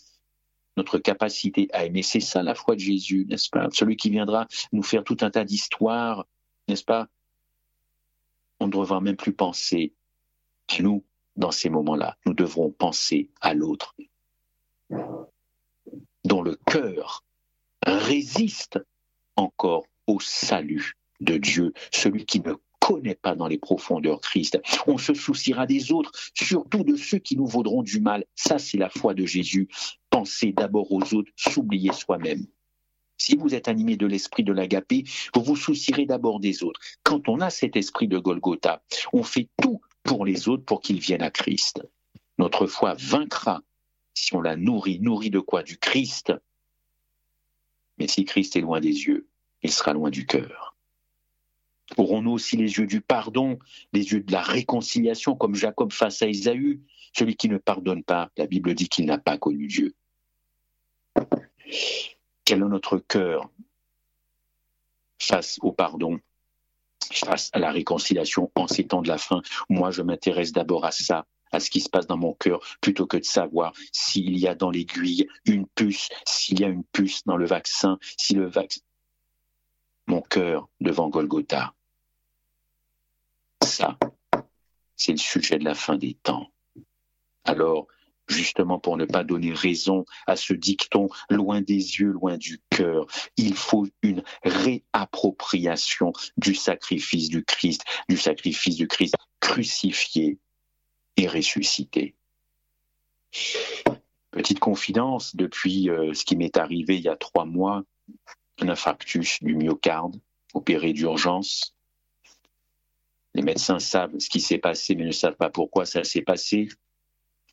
notre capacité à aimer. C'est ça la foi de Jésus, n'est-ce pas? Celui qui viendra nous faire tout un tas d'histoires, n'est-ce pas? On ne devra même plus penser à nous dans ces moments-là. Nous devrons penser à l'autre, dont le cœur résiste encore au salut de Dieu, celui qui ne connaît pas dans les profondeurs Christ. On se souciera des autres, surtout de ceux qui nous vaudront du mal. Ça, c'est la foi de Jésus. Pensez d'abord aux autres, s'oublier soi-même. Si vous êtes animé de l'esprit de l'agapé, vous vous soucierez d'abord des autres. Quand on a cet esprit de Golgotha, on fait tout pour les autres pour qu'ils viennent à Christ. Notre foi vaincra si on la nourrit. Nourrit de quoi? Du Christ. Mais si Christ est loin des yeux, il sera loin du cœur. Aurons-nous aussi les yeux du pardon, les yeux de la réconciliation, comme Jacob face à Ésaü Celui qui ne pardonne pas, la Bible dit qu'il n'a pas connu Dieu. Quel est notre cœur face au pardon, face à la réconciliation en ces temps de la fin? Moi, je m'intéresse d'abord à ça, à ce qui se passe dans mon cœur, plutôt que de savoir s'il y a dans l'aiguille une puce, s'il y a une puce dans le vaccin, si le vaccin mon cœur devant Golgotha. Ça, c'est le sujet de la fin des temps. Alors, justement pour ne pas donner raison à ce dicton loin des yeux, loin du cœur. Il faut une réappropriation du sacrifice du Christ, du sacrifice du Christ crucifié et ressuscité. Petite confidence, depuis euh, ce qui m'est arrivé il y a trois mois, un infarctus du myocarde, opéré d'urgence. Les médecins savent ce qui s'est passé, mais ne savent pas pourquoi ça s'est passé.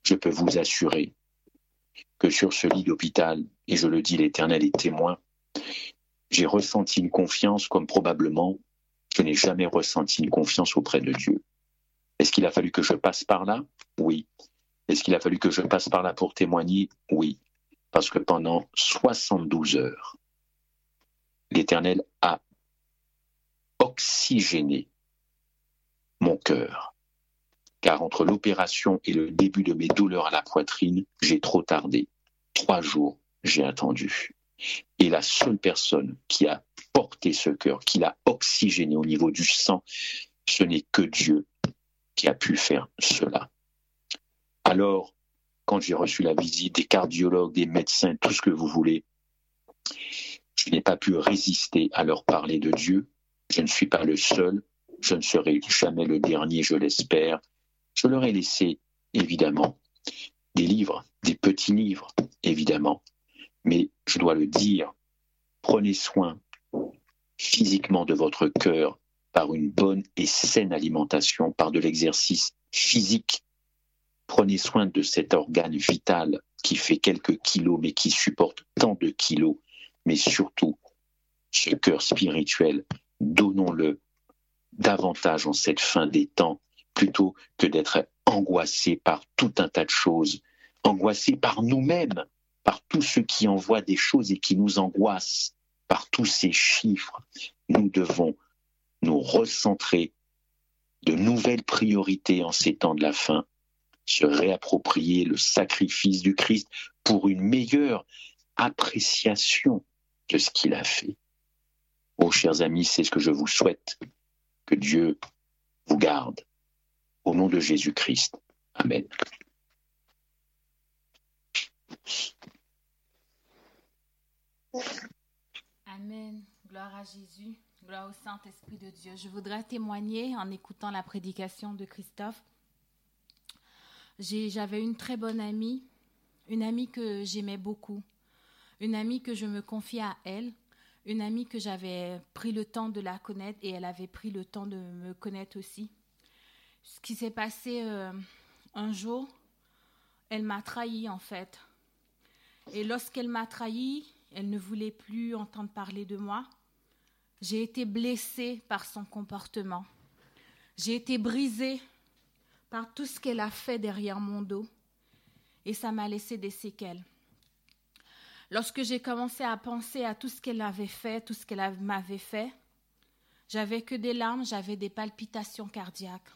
Je peux vous assurer que sur ce lit d'hôpital, et je le dis, l'Éternel est témoin, j'ai ressenti une confiance comme probablement je n'ai jamais ressenti une confiance auprès de Dieu. Est-ce qu'il a fallu que je passe par là? Oui. Est-ce qu'il a fallu que je passe par là pour témoigner? Oui. Parce que pendant 72 heures, l'Éternel a oxygéné mon cœur. Car entre l'opération et le début de mes douleurs à la poitrine, j'ai trop tardé. Trois jours, j'ai attendu. Et la seule personne qui a porté ce cœur, qui l'a oxygéné au niveau du sang, ce n'est que Dieu qui a pu faire cela. Alors, quand j'ai reçu la visite des cardiologues, des médecins, tout ce que vous voulez, je n'ai pas pu résister à leur parler de Dieu. Je ne suis pas le seul. Je ne serai jamais le dernier, je l'espère. Je leur ai laissé, évidemment, des livres, des petits livres, évidemment. Mais je dois le dire, prenez soin physiquement de votre cœur par une bonne et saine alimentation, par de l'exercice physique. Prenez soin de cet organe vital qui fait quelques kilos mais qui supporte tant de kilos mais surtout ce cœur spirituel, donnons-le davantage en cette fin des temps, plutôt que d'être angoissé par tout un tas de choses, angoissé par nous-mêmes, par tous ceux qui envoient des choses et qui nous angoissent, par tous ces chiffres. Nous devons nous recentrer de nouvelles priorités en ces temps de la fin, se réapproprier le sacrifice du Christ pour une meilleure appréciation de ce qu'il a fait. Oh, chers amis, c'est ce que je vous souhaite. Que Dieu vous garde. Au nom de Jésus-Christ. Amen. Amen. Gloire à Jésus. Gloire au Saint-Esprit de Dieu. Je voudrais témoigner en écoutant la prédication de Christophe. J'avais une très bonne amie, une amie que j'aimais beaucoup, une amie que je me confiais à elle, une amie que j'avais pris le temps de la connaître et elle avait pris le temps de me connaître aussi. Ce qui s'est passé euh, un jour, elle m'a trahi en fait. Et lorsqu'elle m'a trahi, elle ne voulait plus entendre parler de moi. J'ai été blessée par son comportement. J'ai été brisée par tout ce qu'elle a fait derrière mon dos. Et ça m'a laissé des séquelles. Lorsque j'ai commencé à penser à tout ce qu'elle avait fait, tout ce qu'elle m'avait fait, j'avais que des larmes, j'avais des palpitations cardiaques.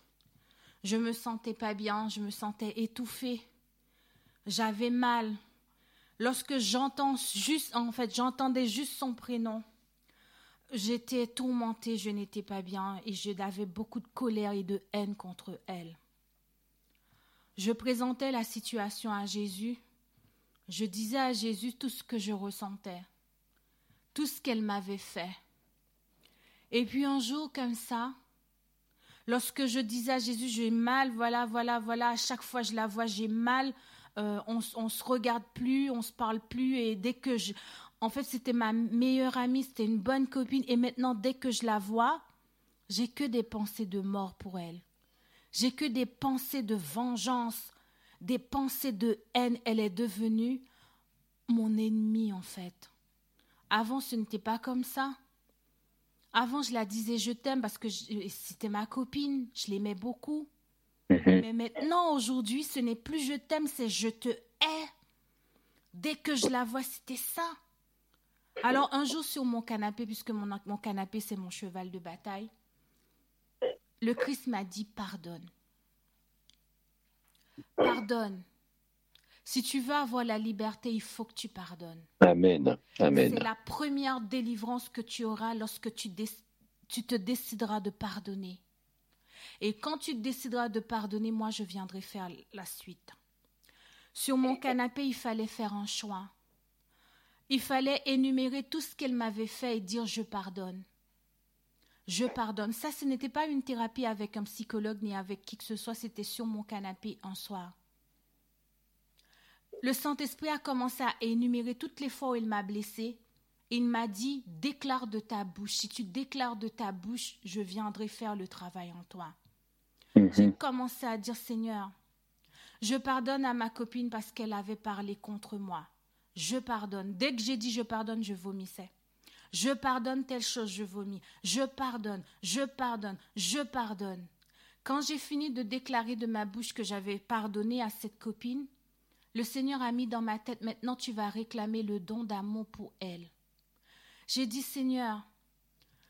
Je me sentais pas bien, je me sentais étouffée. J'avais mal. Lorsque j'entends juste, en fait, j'entendais juste son prénom, J'étais tourmentée, je n'étais pas bien et j'avais beaucoup de colère et de haine contre elle. Je présentais la situation à Jésus. Je disais à Jésus tout ce que je ressentais, tout ce qu'elle m'avait fait. Et puis un jour comme ça, lorsque je disais à Jésus, j'ai mal, voilà, voilà, voilà, à chaque fois je la vois, j'ai mal, euh, on, on se regarde plus, on se parle plus, et dès que je, en fait, c'était ma meilleure amie, c'était une bonne copine. Et maintenant, dès que je la vois, j'ai que des pensées de mort pour elle. J'ai que des pensées de vengeance, des pensées de haine. Elle est devenue mon ennemi, en fait. Avant, ce n'était pas comme ça. Avant, je la disais je t'aime parce que c'était ma copine, je l'aimais beaucoup. Mhm. Mais maintenant, aujourd'hui, ce n'est plus je t'aime, c'est je te hais. Dès que je la vois, c'était ça. Alors, un jour sur mon canapé, puisque mon, mon canapé, c'est mon cheval de bataille, le Christ m'a dit pardonne. Pardonne. Si tu veux avoir la liberté, il faut que tu pardonnes. Amen. Amen. C'est la première délivrance que tu auras lorsque tu, tu te décideras de pardonner. Et quand tu décideras de pardonner, moi, je viendrai faire la suite. Sur mon canapé, il fallait faire un choix. Il fallait énumérer tout ce qu'elle m'avait fait et dire je pardonne. Je pardonne. Ça, ce n'était pas une thérapie avec un psychologue ni avec qui que ce soit, c'était sur mon canapé un soir. Le Saint-Esprit a commencé à énumérer toutes les fois où il m'a blessé. Il m'a dit, déclare de ta bouche. Si tu déclares de ta bouche, je viendrai faire le travail en toi. Mhm. J'ai commencé à dire, Seigneur, je pardonne à ma copine parce qu'elle avait parlé contre moi je pardonne. Dès que j'ai dit je pardonne, je vomissais. Je pardonne telle chose, je vomis. Je pardonne, je pardonne, je pardonne. Quand j'ai fini de déclarer de ma bouche que j'avais pardonné à cette copine, le Seigneur a mis dans ma tête, maintenant tu vas réclamer le don d'amour pour elle. J'ai dit, Seigneur,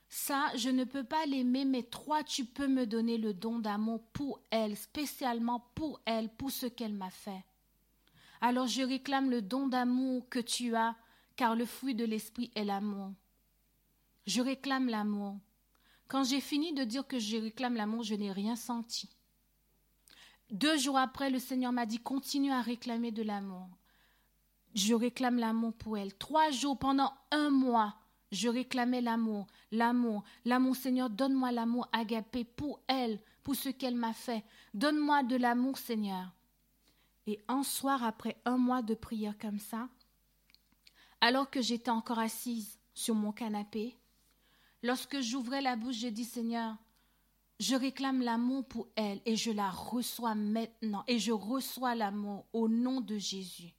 ça, je ne peux pas l'aimer, mais toi, tu peux me donner le don d'amour pour elle, spécialement pour elle, pour ce qu'elle m'a fait. Alors je réclame le don d'amour que tu as, car le fruit de l'esprit est l'amour. Je réclame l'amour. Quand j'ai fini de dire que je réclame l'amour, je n'ai rien senti. Deux jours après, le Seigneur m'a dit, continue à réclamer de l'amour. Je réclame l'amour pour elle. Trois jours, pendant un mois, je réclamais l'amour, l'amour, l'amour. Seigneur, donne-moi l'amour agapé pour elle, pour ce qu'elle m'a fait. Donne-moi de l'amour, Seigneur. Et un soir, après un mois de prière comme ça, alors que j'étais encore assise sur mon canapé, lorsque j'ouvrais la bouche, j'ai dit Seigneur, je réclame l'amour pour elle et je la reçois maintenant et je reçois l'amour au nom de Jésus.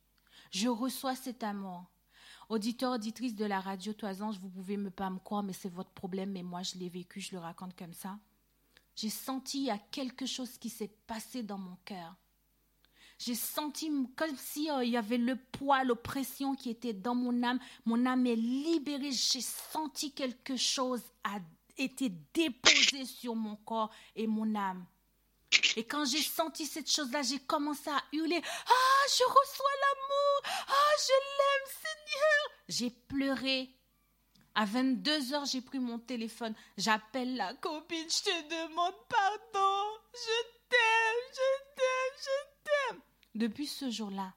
Je reçois cet amour. Auditeur, auditrice de la radio Toison, vous pouvez me pas me croire, mais c'est votre problème, mais moi je l'ai vécu, je le raconte comme ça. J'ai senti il y a quelque chose qui s'est passé dans mon cœur. J'ai senti comme si euh, y avait le poids, l'oppression qui était dans mon âme. Mon âme est libérée. J'ai senti quelque chose a été déposé sur mon corps et mon âme. Et quand j'ai senti cette chose-là, j'ai commencé à hurler Ah, je reçois l'amour Ah, je l'aime, Seigneur J'ai pleuré. À 22 heures, j'ai pris mon téléphone. J'appelle la copine, je te demande pardon. Je t'aime, je t'aime, je t'aime. Depuis ce jour-là,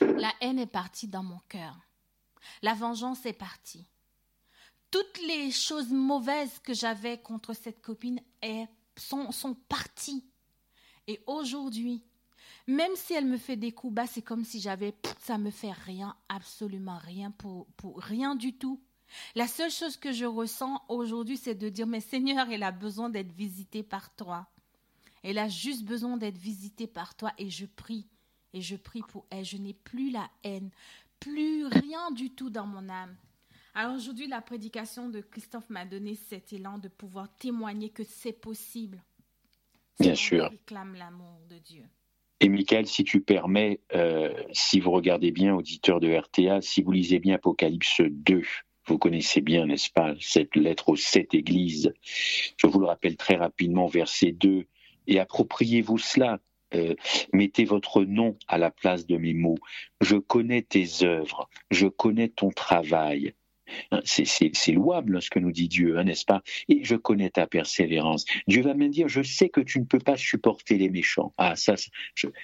la haine est partie dans mon cœur. La vengeance est partie. Toutes les choses mauvaises que j'avais contre cette copine sont, parties. Et aujourd'hui, même si elle me fait des coups bas, c'est comme si j'avais, ça me fait rien, absolument rien pour rien du tout. La seule chose que je ressens aujourd'hui, c'est de dire, mais Seigneur, elle a besoin d'être visitée par toi. Elle a juste besoin d'être visitée par toi et je prie. Et je prie pour elle. Je n'ai plus la haine, plus rien du tout dans mon âme. Alors aujourd'hui, la prédication de Christophe m'a donné cet élan de pouvoir témoigner que c'est possible. Bien sûr. réclame l'amour de Dieu. Et Michael, si tu permets, euh, si vous regardez bien, auditeur de RTA, si vous lisez bien Apocalypse 2, vous connaissez bien, n'est-ce pas, cette lettre aux sept églises. Je vous le rappelle très rapidement, verset 2 et appropriez-vous cela. Euh, mettez votre nom à la place de mes mots. Je connais tes œuvres, je connais ton travail, c'est louable ce que nous dit Dieu, hein, n'est-ce pas? Et je connais ta persévérance. Dieu va me dire, je sais que tu ne peux pas supporter les méchants. Ah, ça,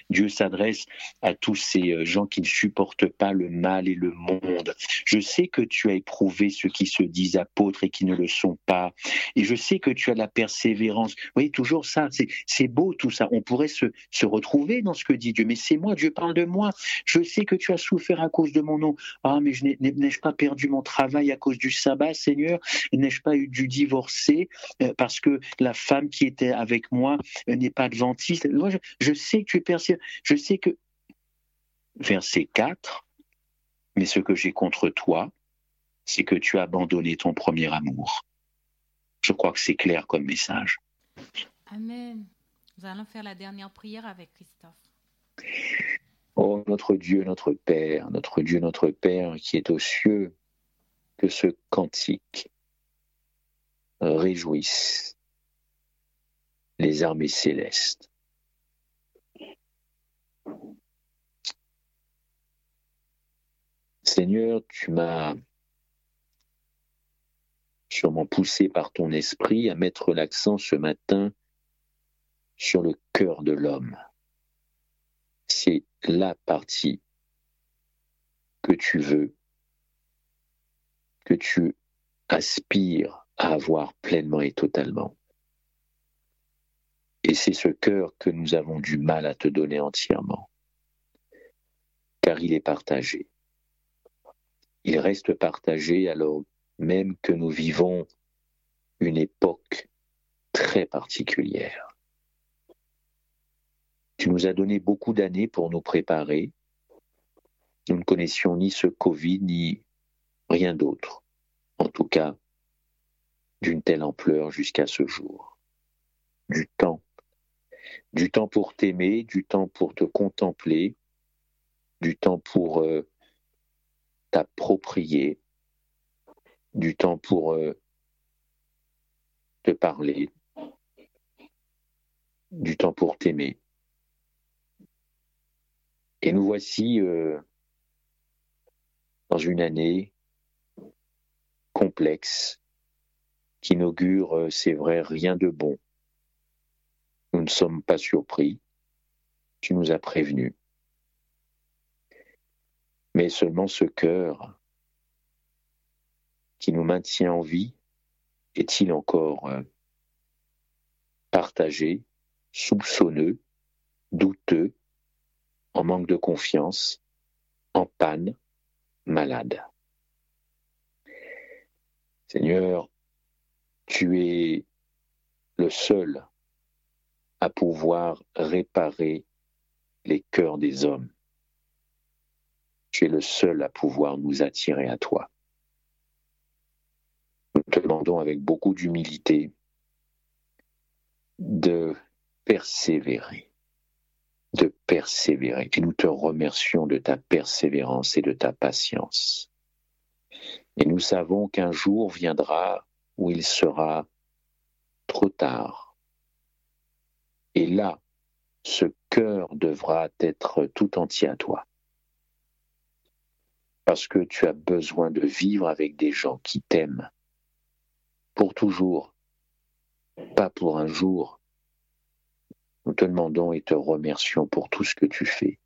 Dieu s'adresse à tous ces euh, gens qui ne supportent pas le mal et le monde. Je sais que tu as éprouvé ceux qui se disent apôtres et qui ne le sont pas. Et je sais que tu as la persévérance. Vous voyez, toujours ça, c'est beau tout ça. On pourrait se, se retrouver dans ce que dit Dieu. Mais c'est moi, Dieu parle de moi. Je sais que tu as souffert à cause de mon nom. Ah, mais je n'ai-je pas perdu mon travail? À cause du sabbat, Seigneur N'ai-je pas eu dû divorcer euh, parce que la femme qui était avec moi euh, n'est pas adventiste? Moi, je, sais que tu es persévérant. Je sais que. Verset 4. Mais ce que j'ai contre toi, c'est que tu as abandonné ton premier amour. Je crois que c'est clair comme message. Amen. Nous allons faire la dernière prière avec Christophe. Oh notre Dieu, notre Père, notre Dieu, notre Père qui est aux cieux, que ce cantique réjouisse les armées célestes. Seigneur, tu m'as sûrement poussé par ton esprit à mettre l'accent ce matin sur le cœur de l'homme. C'est la partie que tu veux que tu aspires à avoir pleinement et totalement. Et c'est ce cœur que nous avons du mal à te donner entièrement, car il est partagé. Il reste partagé alors même que nous vivons une époque très particulière. Tu nous as donné beaucoup d'années pour nous préparer. Nous ne connaissions ni ce Covid, ni rien d'autre, en tout cas d'une telle ampleur jusqu'à ce jour. Du temps, du temps pour t'aimer, du temps pour te contempler, du temps pour euh, t'approprier, du temps pour euh, te parler, du temps pour t'aimer. Et nous voici euh, dans une année qui n'augure, euh, c'est vrai, rien de bon. Nous ne sommes pas surpris. Tu nous as prévenus. Mais seulement ce cœur qui nous maintient en vie est-il encore euh, partagé, soupçonneux, douteux, en manque de confiance, en panne, malade? Seigneur, tu es le seul à pouvoir réparer les cœurs des hommes. Tu es le seul à pouvoir nous attirer à toi. Nous te demandons avec beaucoup d'humilité de persévérer, de persévérer. Et nous te remercions de ta persévérance et de ta patience. Et nous savons qu'un jour viendra où il sera trop tard. Et là, ce cœur devra être tout entier à toi. Parce que tu as besoin de vivre avec des gens qui t'aiment pour toujours, pas pour un jour. Nous te demandons et te remercions pour tout ce que tu fais.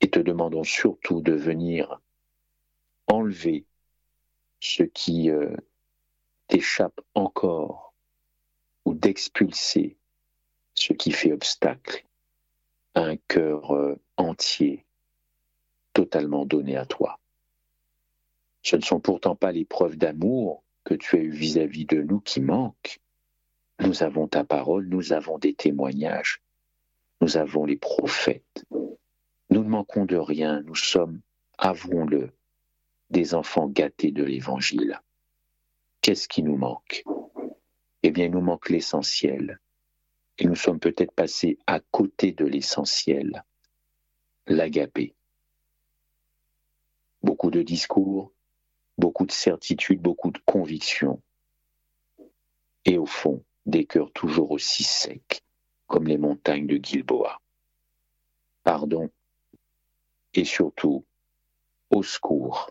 Et te demandons surtout de venir enlever ce qui euh, t'échappe encore ou d'expulser ce qui fait obstacle à un cœur euh, entier, totalement donné à toi. Ce ne sont pourtant pas les preuves d'amour que tu as eues vis-à-vis de nous qui manquent. Nous avons ta parole, nous avons des témoignages, nous avons les prophètes. Nous ne manquons de rien, nous sommes, avouons-le, des enfants gâtés de l'Évangile. Qu'est-ce qui nous manque? Eh bien, il nous manque l'essentiel. Et nous sommes peut-être passés à côté de l'essentiel, l'agapé. Beaucoup de discours, beaucoup de certitudes, beaucoup de convictions. Et au fond, des cœurs toujours aussi secs, comme les montagnes de Gilboa. Pardon. Et surtout, au secours